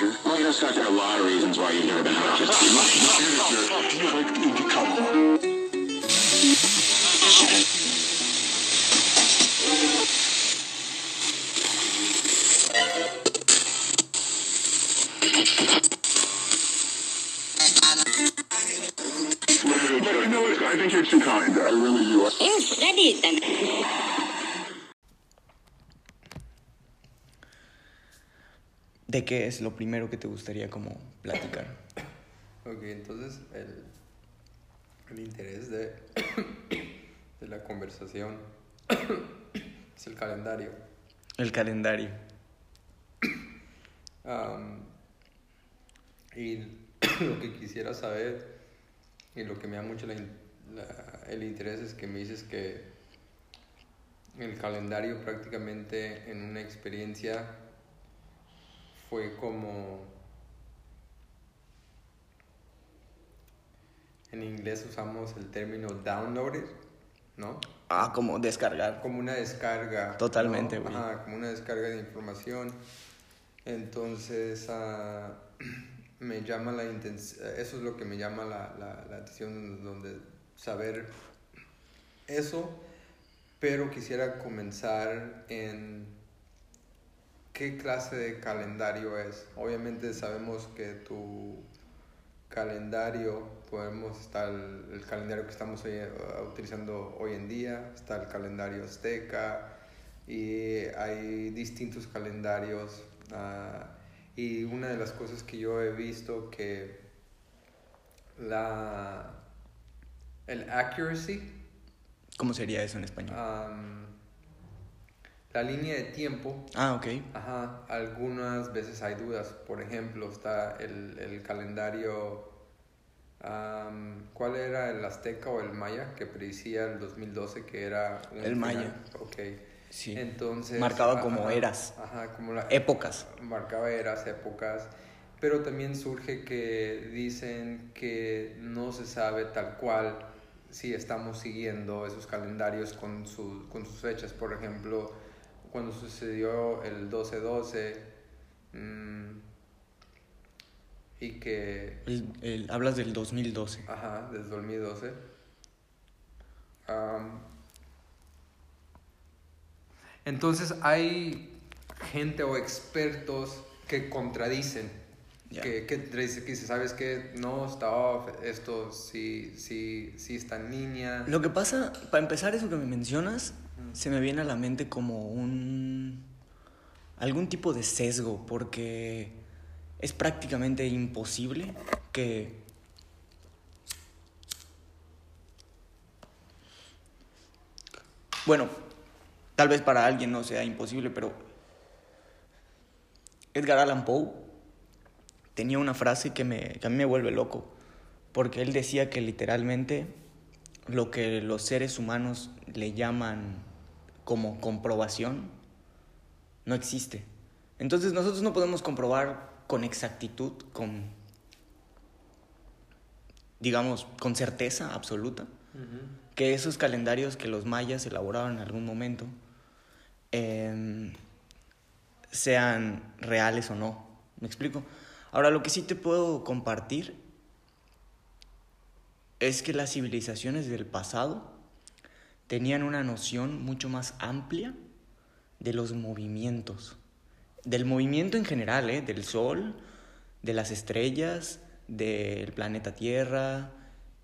manager. Well, you know, Scott, there are a lot of reasons why you've never been out. Just Manager, do you like the indie color? You know what? I think you're too kind. I really do. Yes, that is them. ¿De qué es lo primero que te gustaría como platicar? Ok, entonces el, el interés de, de la conversación es el calendario. El calendario. Y lo que quisiera saber y lo que me da mucho la la- el interés es que me dices que el calendario prácticamente en una experiencia fue como en inglés usamos el término downloaded, ¿no? Ah, como descargar. como una descarga. Totalmente, ¿no? como una descarga de información. Entonces, ah, me llama la intención, eso es lo que me llama la, la, la atención, donde saber eso, pero quisiera comenzar en qué clase de calendario es. Obviamente sabemos que tu calendario, podemos estar el, el calendario que estamos hoy, eh, utilizando hoy en día, está el calendario azteca y hay distintos calendarios. ah, y una de las cosas que yo he visto que la el accuracy ¿Cómo sería eso en español? La línea de tiempo Ah, ok. Ajá, algunas veces hay dudas. Por ejemplo, está el, el calendario. am, ¿Cuál era el azteca o el maya que predicía el 2012 que era un El maya. Ok. Sí. Entonces. Marcaba como eras. Ajá, como la. Épocas. Marcaba eras, épocas. Pero también surge que dicen que no se sabe tal cual si estamos siguiendo esos calendarios con, su- con sus fechas. Por ejemplo, cuando sucedió el 12-12 mm, y que El- el- hablas del 2012. Ajá, desde 2012. Am, entonces hay gente o expertos que contradicen. Ya. Que, que que dice, ¿sabes qué? No, está off, esto sí, sí, sí está en línea. Lo que pasa, para empezar eso que me mencionas, se me viene a la mente como un... algún tipo de sesgo, porque es prácticamente imposible que... Bueno, tal vez para alguien no sea imposible, pero Edgar Allan Poe tenía una frase que, me, que a mí me vuelve loco, porque él decía que literalmente lo que los seres humanos le llaman como comprobación no existe. Entonces nosotros no podemos comprobar con exactitud, con, digamos, con certeza absoluta, que esos calendarios que los mayas elaboraron en algún momento em, sean reales o no. ¿Me explico? Ahora, lo que sí te puedo compartir es que las civilizaciones del pasado tenían una noción mucho más amplia de los movimientos. Del movimiento en general, ¿eh? del Sol, de las estrellas, del planeta Tierra,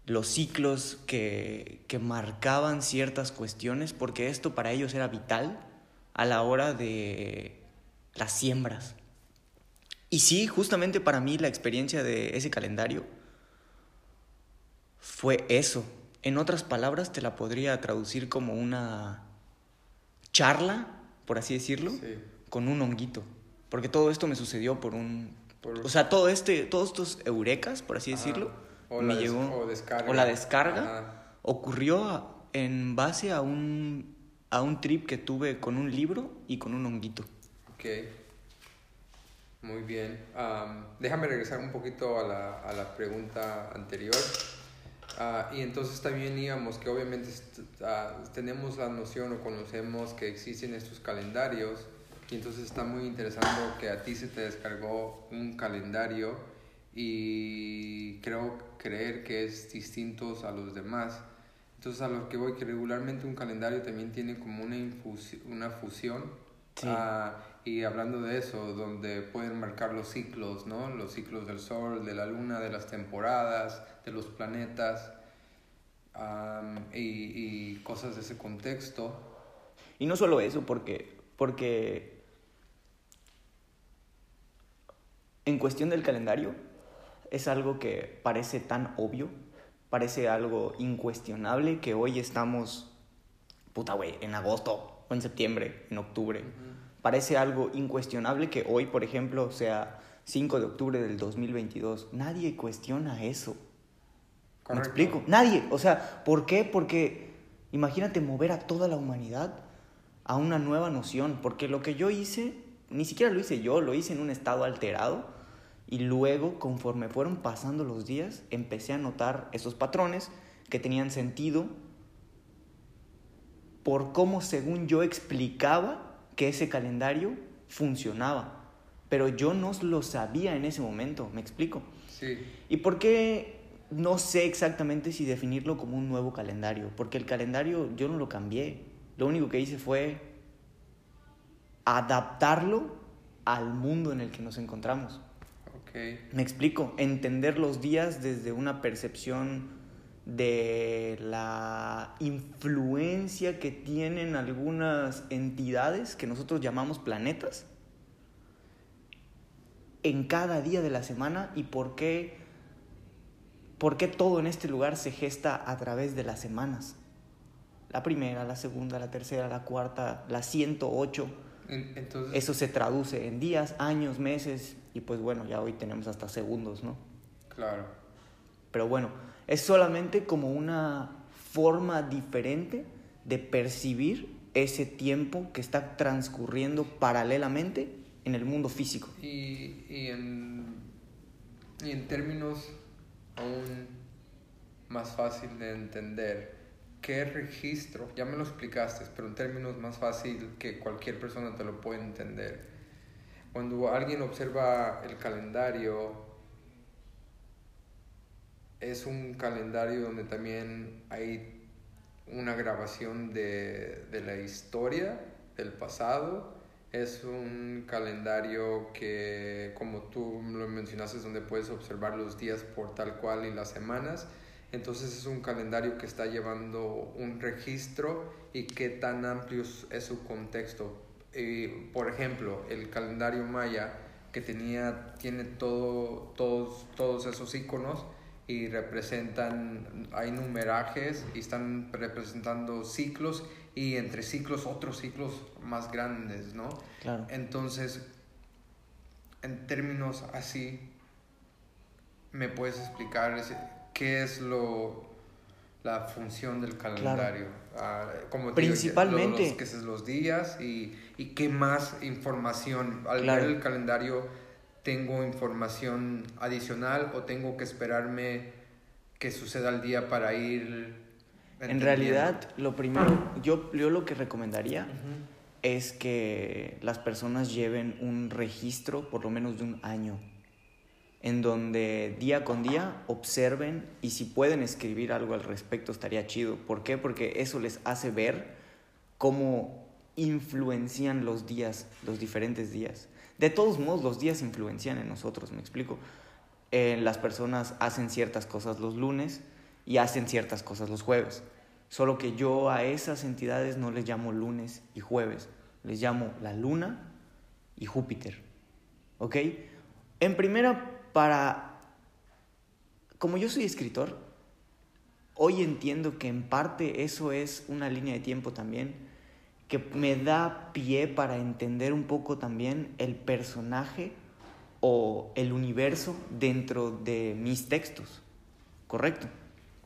los ciclos que, que marcaban ciertas cuestiones, porque esto para ellos era vital a la hora de las siembras. Y sí, justamente para mí la experiencia de ese calendario fue eso. En otras palabras, te la podría traducir como una charla, por así decirlo, Sí. con un honguito. Porque todo esto me sucedió por un... Por- O sea, todo este, todos estos eurekas, por así Ajá. decirlo, O me la des- o descarga. o la descarga Ajá. ocurrió en base a un, a un trip que tuve con un libro y con un honguito. Ok. Muy bien. Am, déjame regresar un poquito a la, a la pregunta anterior. Ah, y entonces también íbamos que obviamente ah, tenemos la noción o conocemos que existen estos calendarios Y entonces está muy interesante que a ti se te descargó un calendario y creo creer que es distinto a los demás. Entonces a lo que voy, que regularmente un calendario también tiene como una, infusi- una fusión. Sí. Ah, y hablando de eso, donde pueden marcar los ciclos, ¿no? Los ciclos del sol, de la luna, de las temporadas, de los planetas am, y, y cosas de ese contexto. Y no solo eso, porque, porque en cuestión del calendario es algo que parece tan obvio, parece algo incuestionable que hoy estamos, puta güey, en agosto o en septiembre, en octubre. Parece algo incuestionable que hoy, por ejemplo, sea 5 de octubre del 2022. Nadie cuestiona eso. ¿Me Correcto. explico? Nadie. O sea, ¿por qué? Porque imagínate mover a toda la humanidad a una nueva noción. Porque lo que yo hice, ni siquiera lo hice yo, lo hice en un estado alterado. Y luego, conforme fueron pasando los días, empecé a notar esos patrones que tenían sentido por cómo, según yo, explicaba que ese calendario funcionaba. Pero yo no lo sabía en ese momento, ¿me explico? Sí, ¿Y por qué no sé exactamente si definirlo como un nuevo calendario? Porque el calendario yo no lo cambié. Lo único que hice fue adaptarlo al mundo en el que nos encontramos. ok. Me explico, entender los días desde una percepción de la influencia que tienen algunas entidades que nosotros llamamos planetas en cada día de la semana y por qué, por qué todo en este lugar se gesta a través de las semanas. La primera, la segunda, la tercera, la cuarta, la 108. En- Entonces, Eso se traduce en días, años, meses y pues bueno, ya hoy tenemos hasta segundos, ¿no? claro. Pero bueno, es solamente como una forma diferente de percibir ese tiempo que está transcurriendo paralelamente en el mundo físico. Y, y, en, y en términos aún más fácil de entender, ¿qué registro? Ya me lo explicaste, pero en términos más fácil que cualquier persona te lo puede entender. Cuando alguien observa el calendario, es un calendario donde también hay una grabación de, de la historia del pasado. Es un calendario que, como tú lo mencionaste, es donde puedes observar los días por tal cual y las semanas. Entonces es un calendario que está llevando un registro y qué tan amplio es- su contexto. Y, por ejemplo, el calendario maya que tenía, tiene todo, todos, todos esos iconos y representan, hay numerajes y están representando ciclos y entre ciclos otros ciclos más grandes, ¿no? Claro. Entonces, en términos así, ¿me puedes explicar ese- qué es lo la función del calendario? Ah, como te digo, Principalmente- los, que es los días y, y qué más información. Al Claro. ver el calendario, ¿tengo información adicional o tengo que esperarme que suceda el día para ir... En realidad, lo primero, yo, yo lo que recomendaría es que las personas lleven un registro por lo menos de un año, en donde día con día observen y si pueden escribir algo al respecto estaría chido. ¿Por qué? Porque eso les hace ver cómo influencian los días, los diferentes días. De todos modos, los días influencian en nosotros, me explico. Eh, las personas hacen ciertas cosas los lunes y hacen ciertas cosas los jueves. Solo que yo a esas entidades no les llamo lunes y jueves, les llamo la luna y Júpiter. ¿Ok? En primera, para... Como yo soy escritor, hoy entiendo que en parte eso es una línea de tiempo también que me da pie para entender un poco también el personaje o el universo dentro de mis textos. ¿Correcto?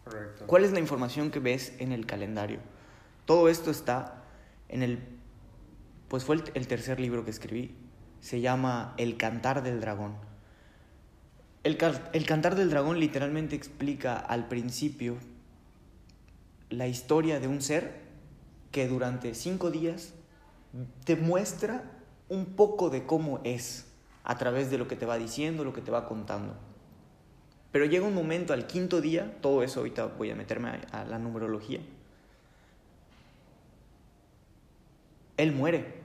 Correcto. ¿Cuál es la información que ves en el calendario? Todo esto está en el... Pues fue el, el tercer libro que escribí. Se llama El Cantar del Dragón. El, el Cantar del Dragón literalmente explica al principio la historia de un ser que durante cinco días te muestra un poco de cómo es a través de lo que te va diciendo, lo que te va contando. Pero llega un momento al quinto día, todo eso ahorita voy a meterme a, a la numerología. Él muere,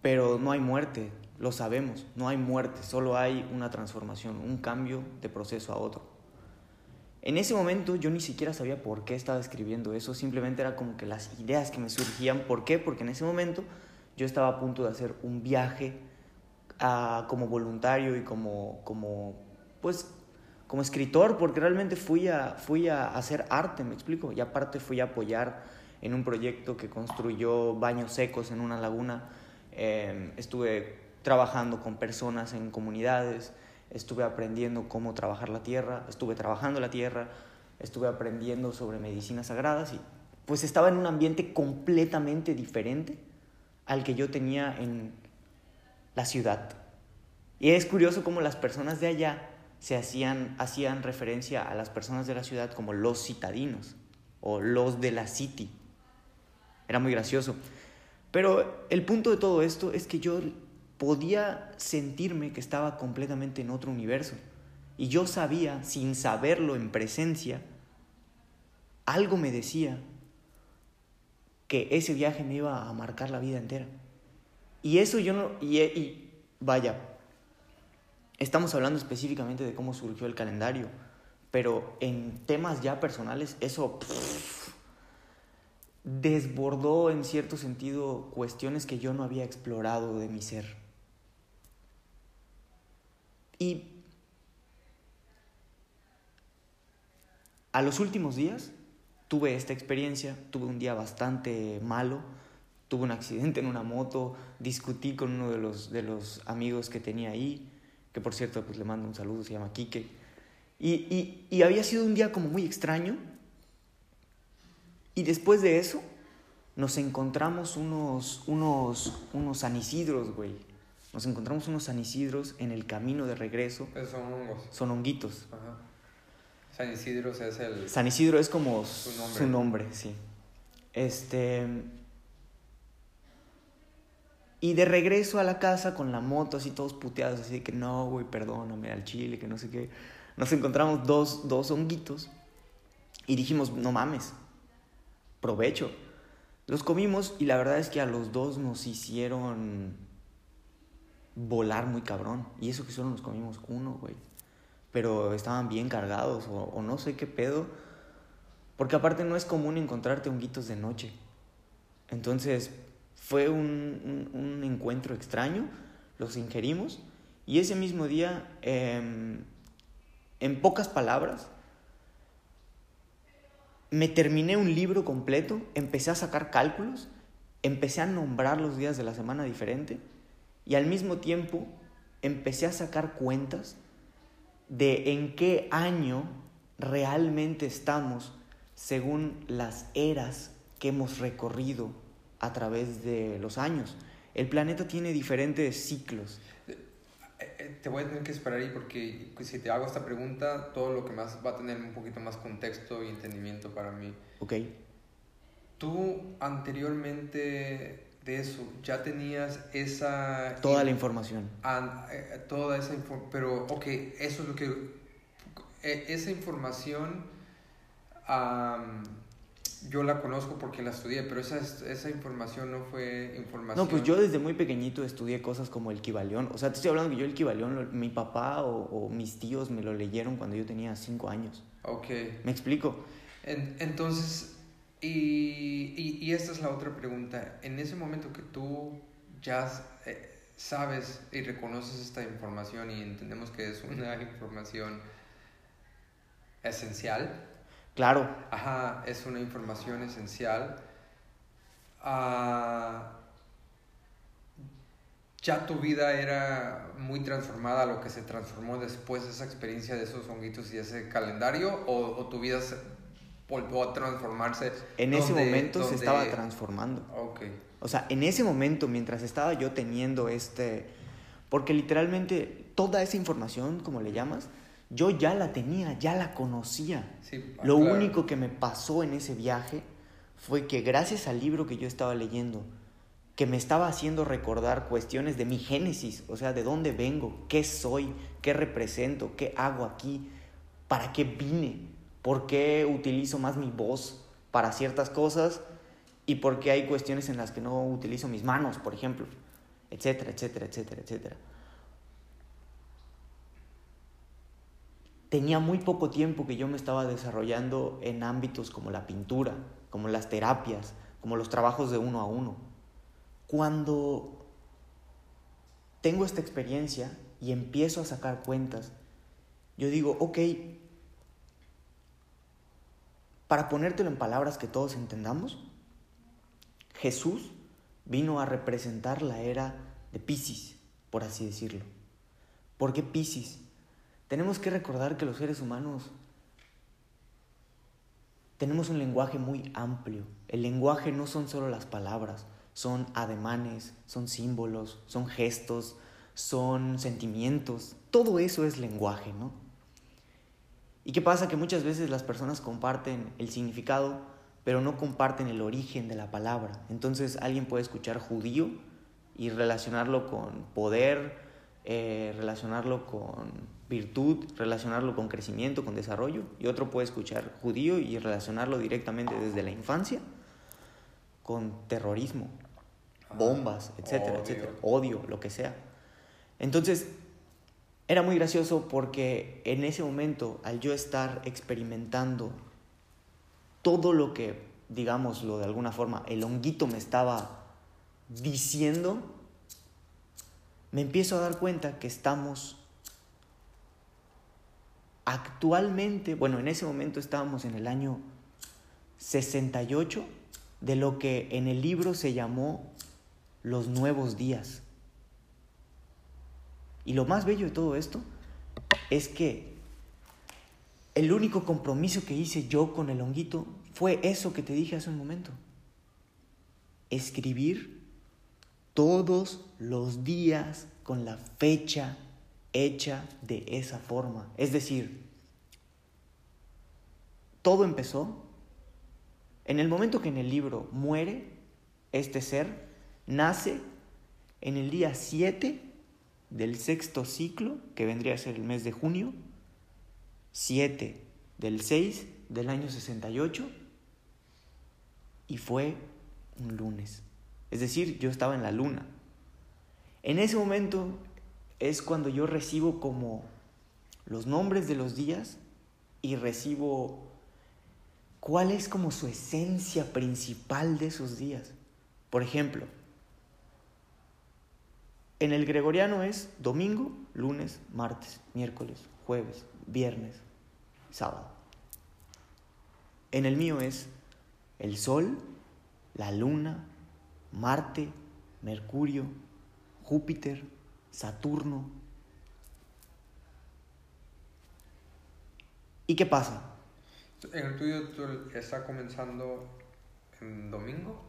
pero no hay muerte, lo sabemos, no hay muerte, solo hay una transformación, un cambio de proceso a otro. En ese momento yo ni siquiera sabía por qué estaba escribiendo eso, simplemente era como que las ideas que me surgían. ¿Por qué? Porque en ese momento yo estaba a punto de hacer un viaje ah, como voluntario y como, como, pues, como escritor, porque realmente fui a, fui a hacer arte, me explico, y aparte fui a apoyar en un proyecto que construyó baños secos en una laguna. Eh, estuve trabajando con personas en comunidades, estuve aprendiendo cómo trabajar la tierra, estuve trabajando la tierra, estuve aprendiendo sobre medicinas sagradas y pues estaba en un ambiente completamente diferente al que yo tenía en la ciudad. Y es curioso cómo las personas de allá se hacían, hacían referencia a las personas de la ciudad como los citadinos o los de la city. Era muy gracioso. Pero el punto de todo esto es que yo podía sentirme que estaba completamente en otro universo. Y yo sabía, sin saberlo en presencia, algo me decía que ese viaje me iba a marcar la vida entera. Y eso yo no... Y, vaya, estamos hablando específicamente de cómo surgió el calendario, pero en temas ya personales, eso desbordó en cierto sentido cuestiones que yo no había explorado de mi ser. A los últimos días tuve esta experiencia, tuve un día bastante malo, tuve un accidente en una moto, discutí con uno de los, de los amigos que tenía ahí, que por cierto pues le mando un saludo, se llama Quique, y, y, y había sido un día como muy extraño, y después de eso nos encontramos unos, unos, unos San Isidros, güey, nos encontramos unos San Isidros en el camino de regreso. Esos son hongos. Son honguitos. Ajá. San Isidro es el... San Isidro es como Su nombre. su nombre, sí. Este. Y de regreso a la casa con la moto, así todos puteados, así de que no, güey, perdóname al chile, que no sé qué. Nos encontramos dos, dos honguitos y dijimos, no mames, provecho. Los comimos y la verdad es que a los dos nos hicieron volar muy cabrón. Y eso que solo nos comimos uno, güey. Pero estaban bien cargados o, no sé qué pedo. Porque aparte no es común encontrarte honguitos de noche. Entonces fue un, un, encuentro extraño, los ingerimos y ese mismo día, eh, en pocas palabras, me terminé un libro completo, empecé a sacar cálculos, empecé a nombrar los días de la semana diferente y al mismo tiempo empecé a sacar cuentas de en qué año realmente estamos según las eras que hemos recorrido a través de los años. El planeta tiene diferentes ciclos. Eh, Te voy a tener que esperar ahí porque si te hago esta pregunta, todo lo que más va a tener un poquito más contexto y entendimiento para mí. ¿Ok? Tú anteriormente de eso ya tenías esa... Toda la información. eh, toda esa información, pero ok, eso es lo que... eh, esa información am, yo la conozco porque la estudié, pero esa, esa información no fue información... No, pues yo desde muy pequeñito estudié cosas como el Kibalión. O sea, te estoy hablando que yo el Kibalión, lo- mi papá o, o mis tíos me lo leyeron cuando yo tenía cinco años. Ok. ¿Me explico? En- entonces, y, y, y esta es la otra pregunta. En ese momento que tú ya eh, sabes y reconoces esta información y entendemos que es una información esencial, Claro, ajá, es una información esencial, ah, ya tu vida era muy transformada a lo que se transformó después de esa experiencia de esos honguitos y ese calendario, o, o tu vida se volvió a transformarse. en ese donde- momento se estaba transformando. Ok, O sea, en ese momento, mientras estaba yo teniendo este... Porque literalmente toda esa información, como le llamas, yo ya la tenía, ya la conocía. sí. Lo claro. único que me pasó en ese viaje fue que gracias al libro que yo estaba leyendo que me estaba haciendo recordar cuestiones de mi génesis, o sea, de dónde vengo, qué soy, qué represento, qué hago aquí, para qué vine, por qué utilizo más mi voz para ciertas cosas y por qué hay cuestiones en las que no utilizo mis manos, por ejemplo, etcétera, etcétera, etcétera, etcétera. Tenía muy poco tiempo que yo me estaba desarrollando en ámbitos como la pintura, como las terapias, como los trabajos de uno a uno. Cuando tengo esta experiencia y empiezo a sacar cuentas, yo digo, ok, para ponértelo en palabras que todos entendamos, Jesús vino a representar la era de Pisces, por así decirlo. ¿Por qué Pisces? Tenemos que recordar que los seres humanos tenemos un lenguaje muy amplio. El lenguaje no son solo las palabras, son ademanes, son símbolos, son gestos, son sentimientos. Todo eso es lenguaje, ¿no? ¿Y qué pasa? Que muchas veces las personas comparten el significado, pero no comparten el origen de la palabra. Entonces alguien puede escuchar judío y relacionarlo con poder, eh, relacionarlo con virtud, relacionarlo con crecimiento, con desarrollo, y otro puede escuchar judío y relacionarlo directamente desde la infancia con terrorismo, bombas, etcétera, etcétera, odio, lo que sea. Entonces, era muy gracioso porque en ese momento, al yo estar experimentando todo lo que, digámoslo de alguna forma, el honguito me estaba diciendo, me empiezo a dar cuenta que estamos actualmente, bueno, en ese momento estábamos en el año 68 de lo que en el libro se llamó los nuevos días. Y lo más bello de todo esto es que el único compromiso que hice yo con el honguito fue eso que te dije hace un momento. Escribir todos los días con la fecha hecha de esa forma. Es decir, todo empezó en el momento que en el libro muere este ser, nace en el día 7 del sexto ciclo, que vendría a ser el mes de junio, 7 del 6 del año 68, y fue un lunes. Es decir, yo estaba en la luna. En ese momento es cuando yo recibo como los nombres de los días y recibo cuál es como su esencia principal de esos días. Por ejemplo, en el gregoriano es domingo, lunes, martes, miércoles, jueves, viernes, sábado. En el mío es el sol, la luna, Marte, Mercurio, Júpiter, Saturno. ¿Y qué pasa? En el tuyo está comenzando en domingo,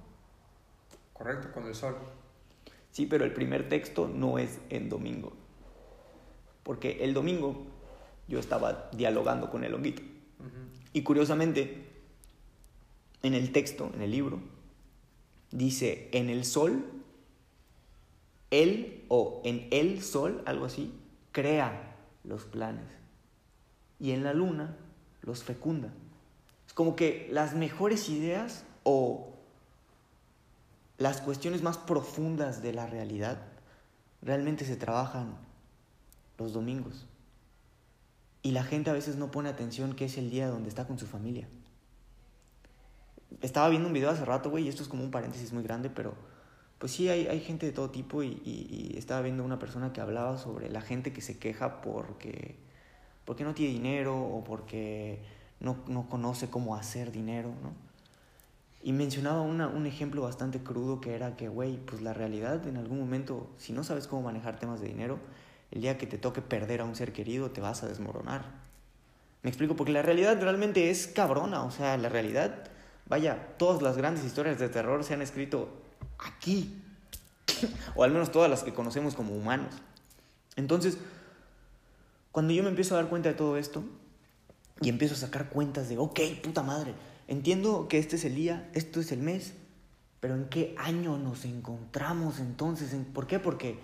¿correcto? Con el sol. Sí, pero el primer texto no es en domingo. Porque el domingo yo estaba dialogando con el honguito. Y curiosamente, en el texto, en el libro, dice, en el sol, él o en el sol, algo así, crea los planes. Y en la luna los fecunda. Es como que las mejores ideas o las cuestiones más profundas de la realidad realmente se trabajan los domingos. Y la gente a veces no pone atención que es el día donde está con su familia. Estaba viendo un video hace rato, güey, y esto es como un paréntesis muy grande, pero pues sí, hay, hay gente de todo tipo y, estaba viendo una persona que hablaba sobre la gente que se queja porque, porque no tiene dinero o porque no, no conoce cómo hacer dinero, ¿no? Y mencionaba una, un ejemplo bastante crudo que era que, güey, pues la realidad en algún momento, si no sabes cómo manejar temas de dinero, el día que te toque perder a un ser querido te vas a desmoronar. Me explico, porque la realidad realmente es cabrona, o sea, la realidad, vaya, todas las grandes historias de terror se han escrito aquí, o al menos todas las que conocemos como humanos. Entonces, cuando yo me empiezo a dar cuenta de todo esto, y empiezo a sacar cuentas de, ok, puta madre, entiendo que este es el día, esto es el mes, Pero ¿en qué año nos encontramos entonces? ¿En- ¿Por qué? Porque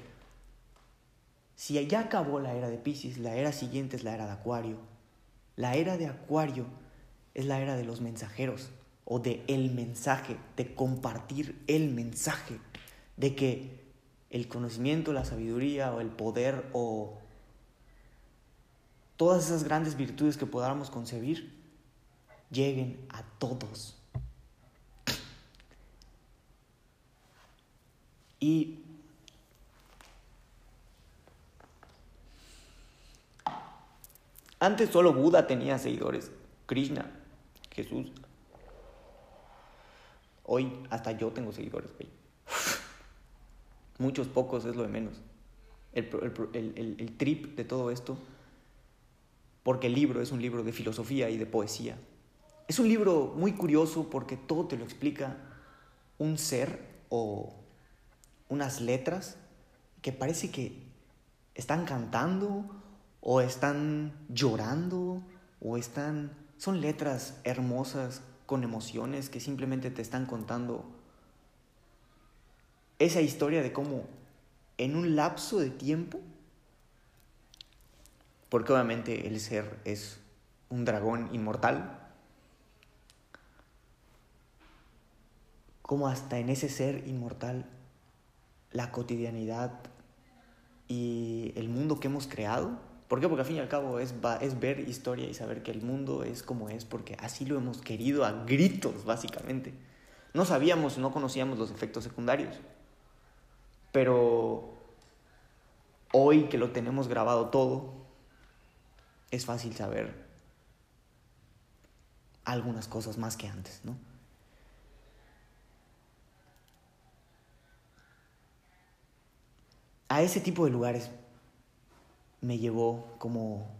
si ya acabó la era de Pisces, la era siguiente es la era de Acuario. La era de Acuario es la era de los mensajeros o de el mensaje, de compartir el mensaje, de que el conocimiento, la sabiduría o el poder o todas esas grandes virtudes que podamos concebir lleguen a todos. Y antes solo Buda tenía seguidores, Krishna, Jesús. Hoy hasta yo tengo seguidores, güey. Muchos, pocos es lo de menos. El, el trip de todo esto, porque el libro es un libro de filosofía y de poesía. Es un libro muy curioso porque todo te lo explica un ser o unas letras que parece que están cantando o están llorando o están... Son letras hermosas con emociones que simplemente te están contando esa historia de cómo en un lapso de tiempo, porque obviamente el ser es un dragón inmortal, como hasta en ese ser inmortal la cotidianidad y el mundo que hemos creado. ¿Por qué? Porque al fin y al cabo es, es ver historia y saber que el mundo es como es, porque así lo hemos querido a gritos, básicamente. No sabíamos, no conocíamos los efectos secundarios. Pero hoy que lo tenemos grabado todo, es fácil saber algunas cosas más que antes, ¿no? A ese tipo de lugares me llevó como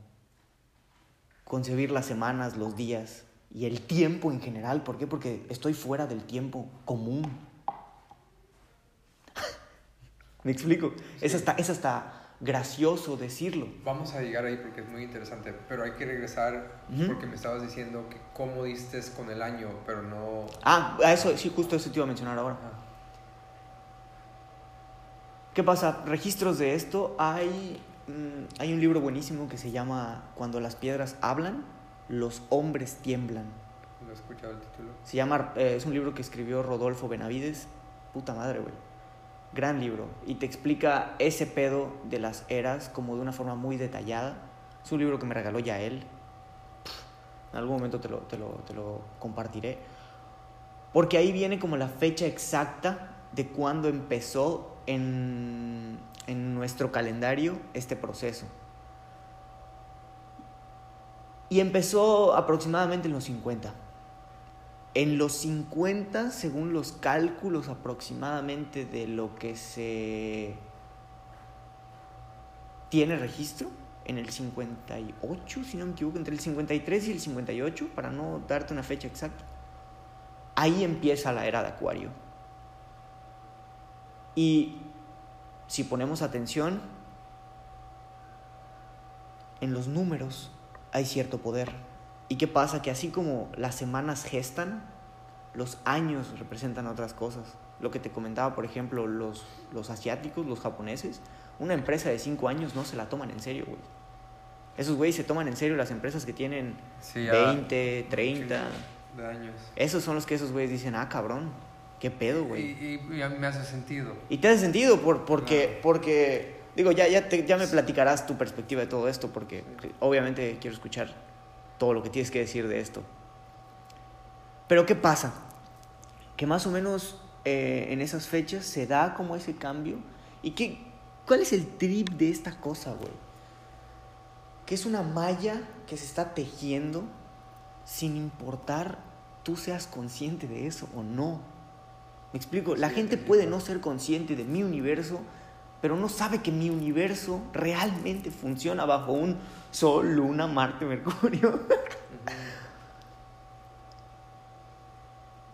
concebir las semanas, los días y el tiempo en general. ¿Por qué? Porque estoy fuera del tiempo común. ¿Me explico? Es hasta, es hasta gracioso decirlo. Vamos a llegar ahí porque es muy interesante, pero hay que regresar porque me estabas diciendo que cómo diste con el año, pero no... Ah, a eso, sí, justo eso te iba a mencionar ahora. Ah, ¿Qué pasa? Registros de esto. Hay, mm, hay un libro buenísimo que se llama Cuando las piedras hablan, los hombres tiemblan. ¿No he escuchado el título? Se llama, eh, es un libro que escribió Rodolfo Benavides. Puta madre, güey. Gran libro. Y te explica ese pedo de las eras como de una forma muy detallada. Es un libro que me regaló ya él. En algún momento te lo, te lo, te lo compartiré. Porque ahí viene como la fecha exacta de cuando empezó en, nuestro calendario este proceso. Y empezó aproximadamente en los 50. En los 50, según los cálculos aproximadamente de lo que se tiene registro, en el 58, si no me equivoco, entre el 53 y el 58, para no darte una fecha exacta, ahí empieza la era de Acuario. Y si ponemos atención, en los números hay cierto poder. ¿Y qué pasa? Que así como las semanas gestan, los años representan otras cosas. Lo que te comentaba, por ejemplo, los, los asiáticos, los japoneses, una empresa de 5 años no se la toman en serio, güey. Esos güeyes se toman en serio las empresas que tienen Sí, ya 20, 30. De años. Esos son los que esos güeyes dicen, ah, cabrón, qué pedo, Y, güey. y- y a mí me hace sentido. Y te hace sentido por, porque, Claro. porque, digo, ya, ya, te- ya me platicarás tu perspectiva de todo esto, porque obviamente quiero escuchar todo lo que tienes que decir de esto. Pero ¿qué pasa? Que más o menos eh, en esas fechas se da como ese cambio. ¿Y qué, cuál es el trip de esta cosa, güey? Que es una malla que se está tejiendo sin importar tú seas consciente de eso o no. Me explico, la gente puede no ser consciente de mi universo, pero no sabe que mi universo realmente funciona bajo un Sol, Luna, Marte, Mercurio.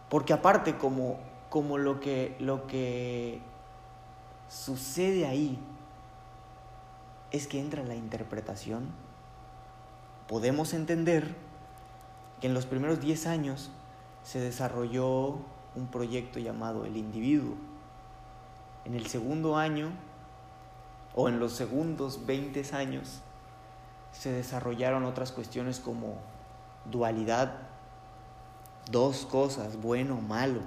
Porque aparte, como, como lo, que, lo que sucede ahí es que entra la interpretación, podemos entender que en los primeros 10 años se desarrolló un proyecto llamado El Individuo. En el segundo año, o en los segundos 20 años, se desarrollaron otras cuestiones como dualidad, dos cosas, bueno, malo.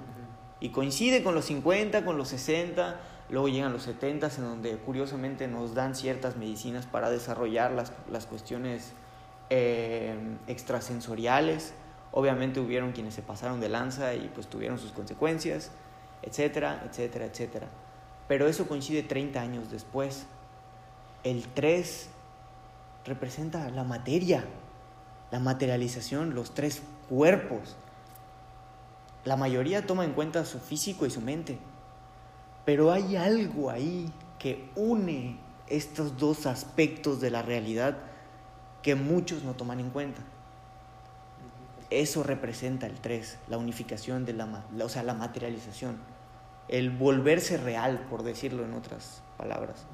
Y coincide con los 50, con los 60, luego llegan los 70, en donde curiosamente nos dan ciertas medicinas para desarrollar las, las cuestiones eh, extrasensoriales. Obviamente hubieron quienes se pasaron de lanza y pues tuvieron sus consecuencias, etcétera, etcétera, etcétera. Pero eso coincide 30 años después. El 3 representa la materia, la materialización, los tres cuerpos. La mayoría toma en cuenta su físico y su mente, pero hay algo ahí que une estos dos aspectos de la realidad que muchos no toman en cuenta. Eso representa el 3, la unificación de la, o sea, la materialización, el volverse real, por decirlo en otras palabras.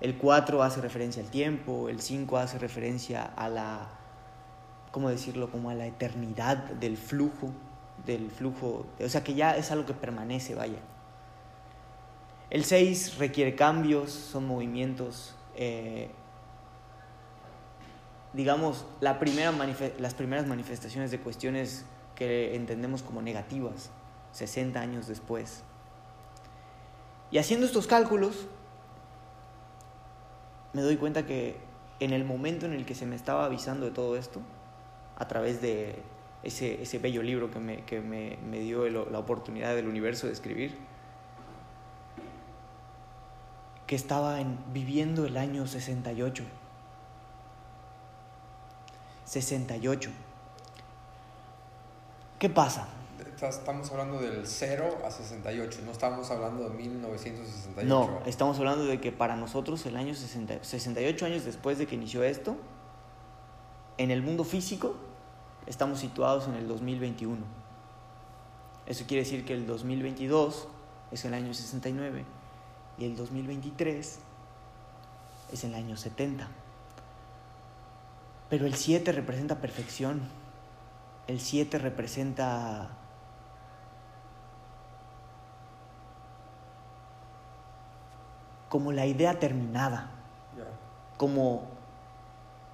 El 4 hace referencia al tiempo, el 5 hace referencia a la, ¿cómo decirlo? Como a la eternidad del flujo, del flujo, o sea que ya es algo que permanece, vaya. El 6 requiere cambios, son movimientos, eh, digamos, las primeras manifestaciones de cuestiones que entendemos como negativas, 60 años después. Y haciendo estos cálculos, me doy cuenta que en el momento en el que se me estaba avisando de todo esto, a través de ese, ese bello libro que, me, que me, me dio la oportunidad del universo de escribir, que estaba en, viviendo el año 68. 68. ¿Qué pasa? estamos hablando del 0 a 68, no estamos hablando de 1968. No, estamos hablando de que para nosotros el año 60, 68 años después de que inició esto, en el mundo físico estamos situados en el 2021. Eso quiere decir que el 2022 es el año 69 y el 2023 es el año 70. Pero el 7 representa perfección. El 7 representa como la idea terminada. Como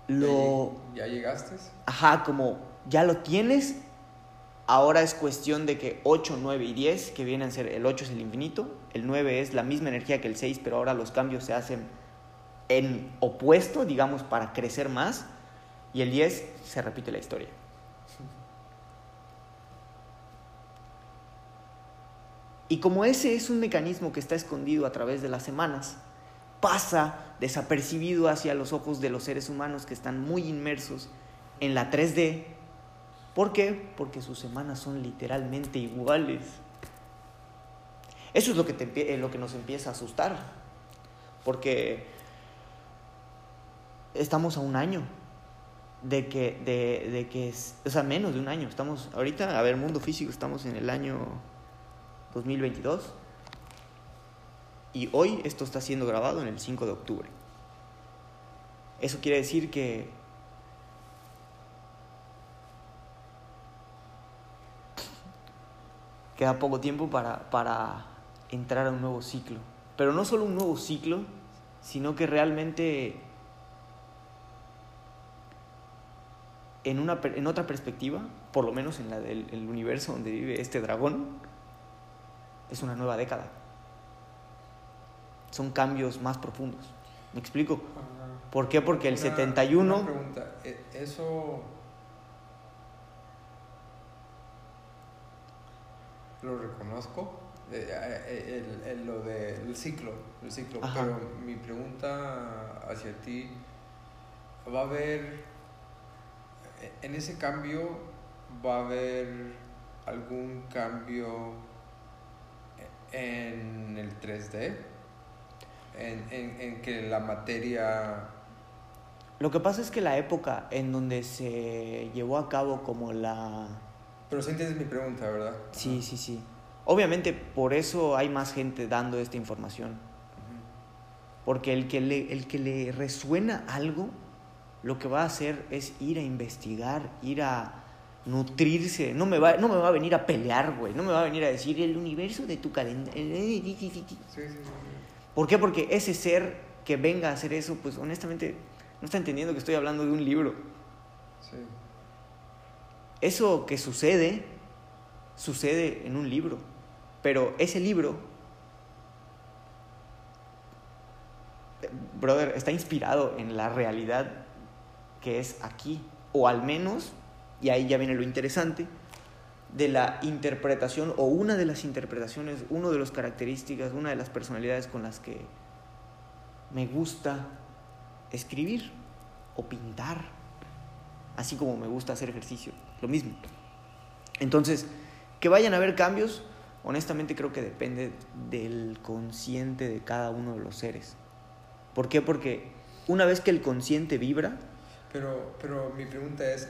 lo... ¿Ya, llegaste? Ajá, como ya lo tienes, ahora es cuestión de que 8, 9 y 10, que vienen a ser, el 8 es el infinito, el 9 es la misma energía que el 6, pero ahora los cambios se hacen en opuesto, digamos, para crecer más, y el 10 se repite la historia. Y como ese es un mecanismo que está escondido a través de las semanas, pasa desapercibido hacia los ojos de los seres humanos que están muy inmersos en la 3D. ¿Por qué? Porque sus semanas son literalmente iguales. Eso es lo que, te, lo que nos empieza a asustar, porque estamos a un año de que, de, de que, o sea, menos de un año. Estamos ahorita, a ver, mundo físico, estamos en el año 2022. Y hoy esto está siendo grabado en el 5 de octubre. Eso quiere decir que queda poco tiempo para, para entrar a un nuevo ciclo. Pero no solo un nuevo ciclo, sino que realmente en, una, en otra perspectiva, por lo menos en la del universo donde vive este dragón, es una nueva década. Son cambios más profundos. ¿Me explico? ¿Por qué? Porque el 71... Una pregunta, ¿e-, ¿eso lo reconozco? Eh, eh, el, el, lo del ciclo, el ciclo. Pero mi pregunta hacia ti, ¿va a haber, en ese cambio, va a haber algún cambio en el 3D, en, en, en, que la materia... Lo que pasa es que la época en donde se llevó a cabo como la... Pero sí entiendes mi pregunta, ¿verdad? Sí, sí, sí. Obviamente por eso hay más gente dando esta información. Porque el que, le, el que le resuena algo, lo que va a hacer es ir a investigar, ir a nutrirse, no me va, no me va a venir a pelear, güey, no me va a venir a decir el universo de tu calendario. Sí, sí, sí, sí. ¿Por qué? Porque ese ser que venga a hacer eso, pues honestamente no está entendiendo que estoy hablando de un libro. Sí. Eso que sucede, sucede en un libro, pero ese libro, brother, está inspirado en la realidad que es aquí, o al menos, y ahí ya viene lo interesante, de la interpretación o una de las interpretaciones, una de las características, una de las personalidades con las que me gusta escribir o pintar, así como me gusta hacer ejercicio, lo mismo. Entonces, que vayan a haber cambios, honestamente creo que depende del consciente de cada uno de los seres. ¿Por qué? Porque una vez que el consciente vibra, Pero, pero mi pregunta es,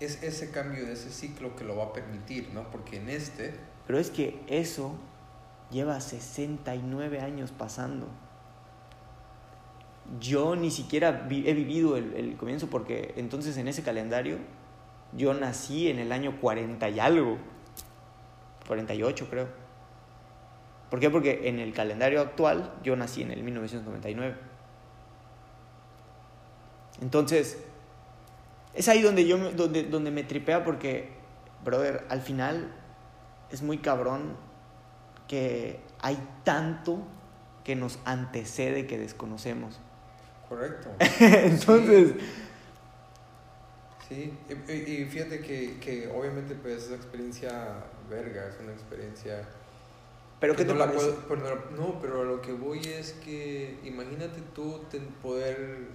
¿es ese cambio de ese ciclo que lo va a permitir, no? Porque en este, pero es que eso lleva 69 años pasando. Yo ni siquiera vi- he vivido el, el comienzo porque entonces en ese calendario yo nací en el año 40 y algo. 48 creo. ¿Por qué? Porque en el calendario actual yo nací en el 1999. Entonces, es ahí donde yo me- donde, donde me tripea porque, brother, al final es muy cabrón que hay tanto que nos antecede que desconocemos. correcto. Entonces, Sí, y, y- y fíjate que, que obviamente pues es una experiencia verga, es una experiencia... ¿pero qué que te no parece? puedo- pero no, no, pero a lo que voy es que imagínate tú ten- poder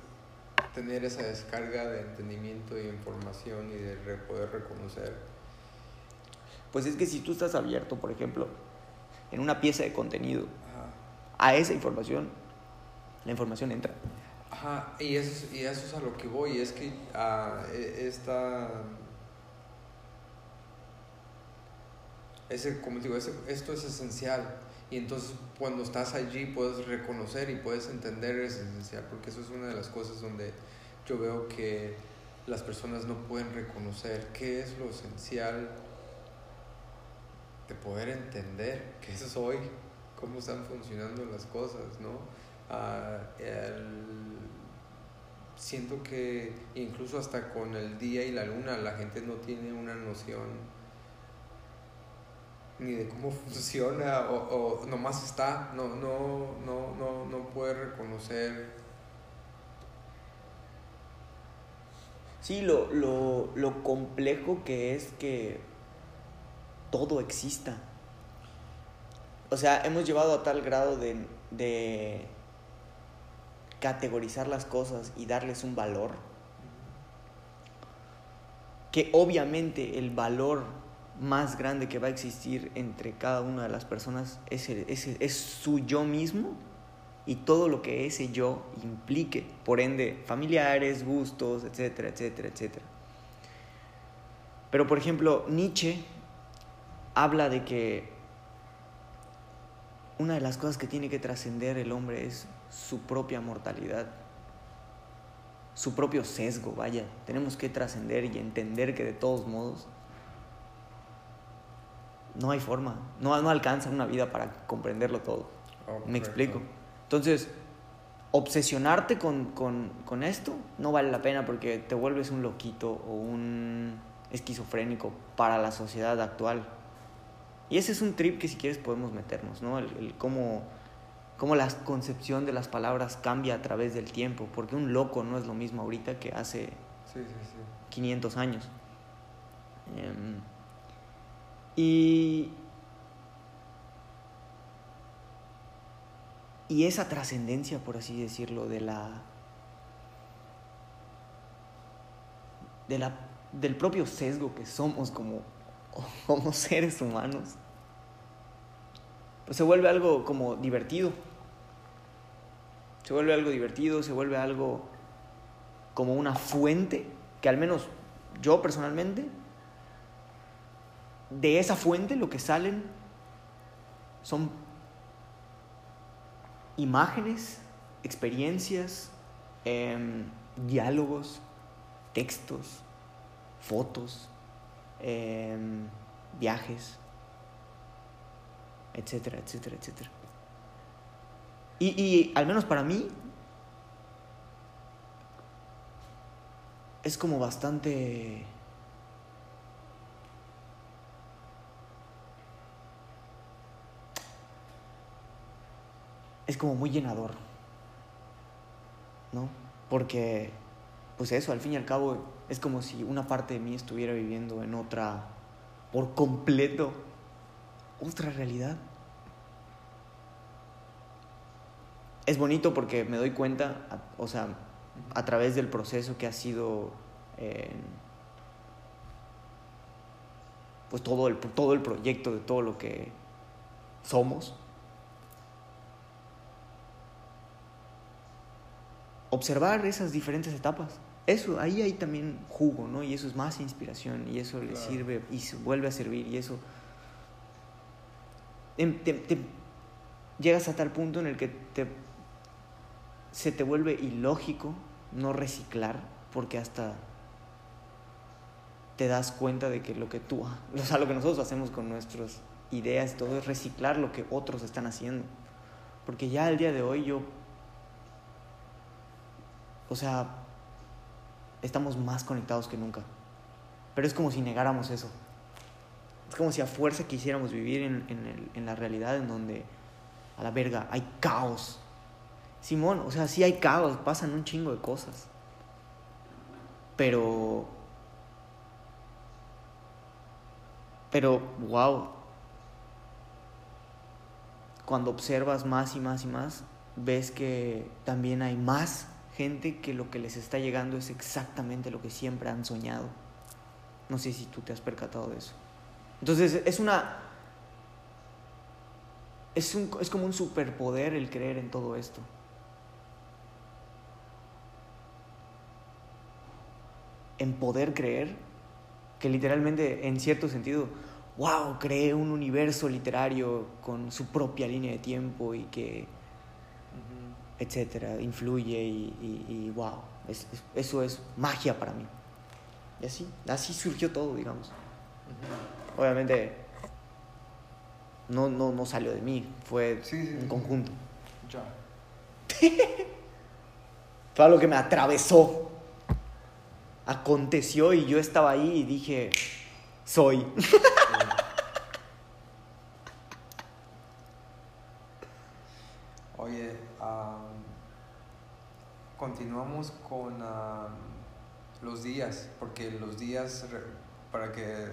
tener esa descarga de entendimiento y información y de re- poder reconocer. Pues es que si tú estás abierto, por ejemplo, en una pieza de contenido Ajá. a esa información, la información entra. Ajá, y eso, es- y eso es a lo que voy, es que ah, e- esta... Ese, como te digo, ese- esto es esencial. Y entonces cuando estás allí puedes reconocer y puedes entender es esencial, porque eso es una de las cosas donde yo veo que las personas no pueden reconocer qué es lo esencial de poder entender qué soy, cómo están funcionando las cosas, ¿no? Ah, siento que incluso hasta con el día y la luna la gente no tiene una noción ni de cómo funciona o, nomás está, no, no, no, no, no puede reconocer. Sí, lo, lo, lo complejo que es que todo exista. O sea, hemos llevado a tal grado de, de categorizar las cosas y darles un valor, que obviamente el valor más grande que va a existir entre cada una de las personas es, el- es, es su yo mismo y todo lo que ese yo implique, por ende, familiares, gustos, etcétera, etcétera, etcétera. Pero, por ejemplo, Nietzsche habla de que una de las cosas que tiene que trascender el hombre es su propia mortalidad, su propio sesgo, vaya. Tenemos que trascender y entender que de todos modos no hay forma, no, no alcanza una vida para comprenderlo todo. Oh, Me explico. Entonces, obsesionarte con, con, con esto no vale la pena porque te vuelves un loquito o un esquizofrénico para la sociedad actual. Y ese es un trip que si quieres podemos meternos, ¿no? El, el cómo, cómo la concepción de las palabras cambia a través del tiempo, porque un loco no es lo mismo ahorita que hace Sí, sí, sí. 500 años. Em, y, y esa trascendencia, por así decirlo, de la, de la del propio sesgo que somos como, como seres humanos, pues se vuelve algo como divertido. Se vuelve algo divertido, se vuelve algo como una fuente que al menos yo personalmente, de esa fuente lo que salen son imágenes, experiencias, em, diálogos, textos, fotos, em, viajes, etcétera, etcétera, etcétera. Y, y al menos para mí, es como bastante... Es como muy llenador, ¿no? Porque, pues eso, al fin y al cabo, es como si una parte de mí estuviera viviendo en otra, por completo, otra realidad. Es bonito porque me doy cuenta, o sea, a través del proceso que ha sido pues todo el, todo el proyecto de todo lo que somos. Observar esas diferentes etapas. Eso, ahí hay también jugo, ¿no? Y eso es más inspiración, y eso le sirve, y se vuelve a servir, y eso... em- te- te- llegas a tal punto en el que te, se te vuelve ilógico no reciclar, porque hasta te das cuenta de que lo que tú, o sea, lo que nosotros hacemos con nuestras ideas todo es reciclar lo que otros están haciendo. Porque ya al día de hoy yo, o sea, estamos más conectados que nunca. Pero es como si negáramos eso. Es como si a fuerza quisiéramos vivir en, en el- en la realidad en donde, a la verga, hay caos. Simón, o sea, sí hay caos, pasan un chingo de cosas. Pero. Pero, wow. Cuando observas más y más y más, ves que también hay más gente que lo que les está llegando es exactamente lo que siempre han soñado. No sé si tú te has percatado de eso. Entonces, es una. Es, un, es como un superpoder el creer en todo esto. en poder creer que literalmente, en cierto sentido, wow, creé un universo literario con su propia línea de tiempo y que, etcétera, influye y, y- y wow, es- es- eso es magia para mí. Y así, así surgió todo, digamos. Obviamente, no, no, no salió de mí, fue Sí, sí, un sí. conjunto. Ya. Fue algo que me atravesó. Aconteció y yo estaba ahí y dije, soy. Oye, am, con am, los días, porque los días, para que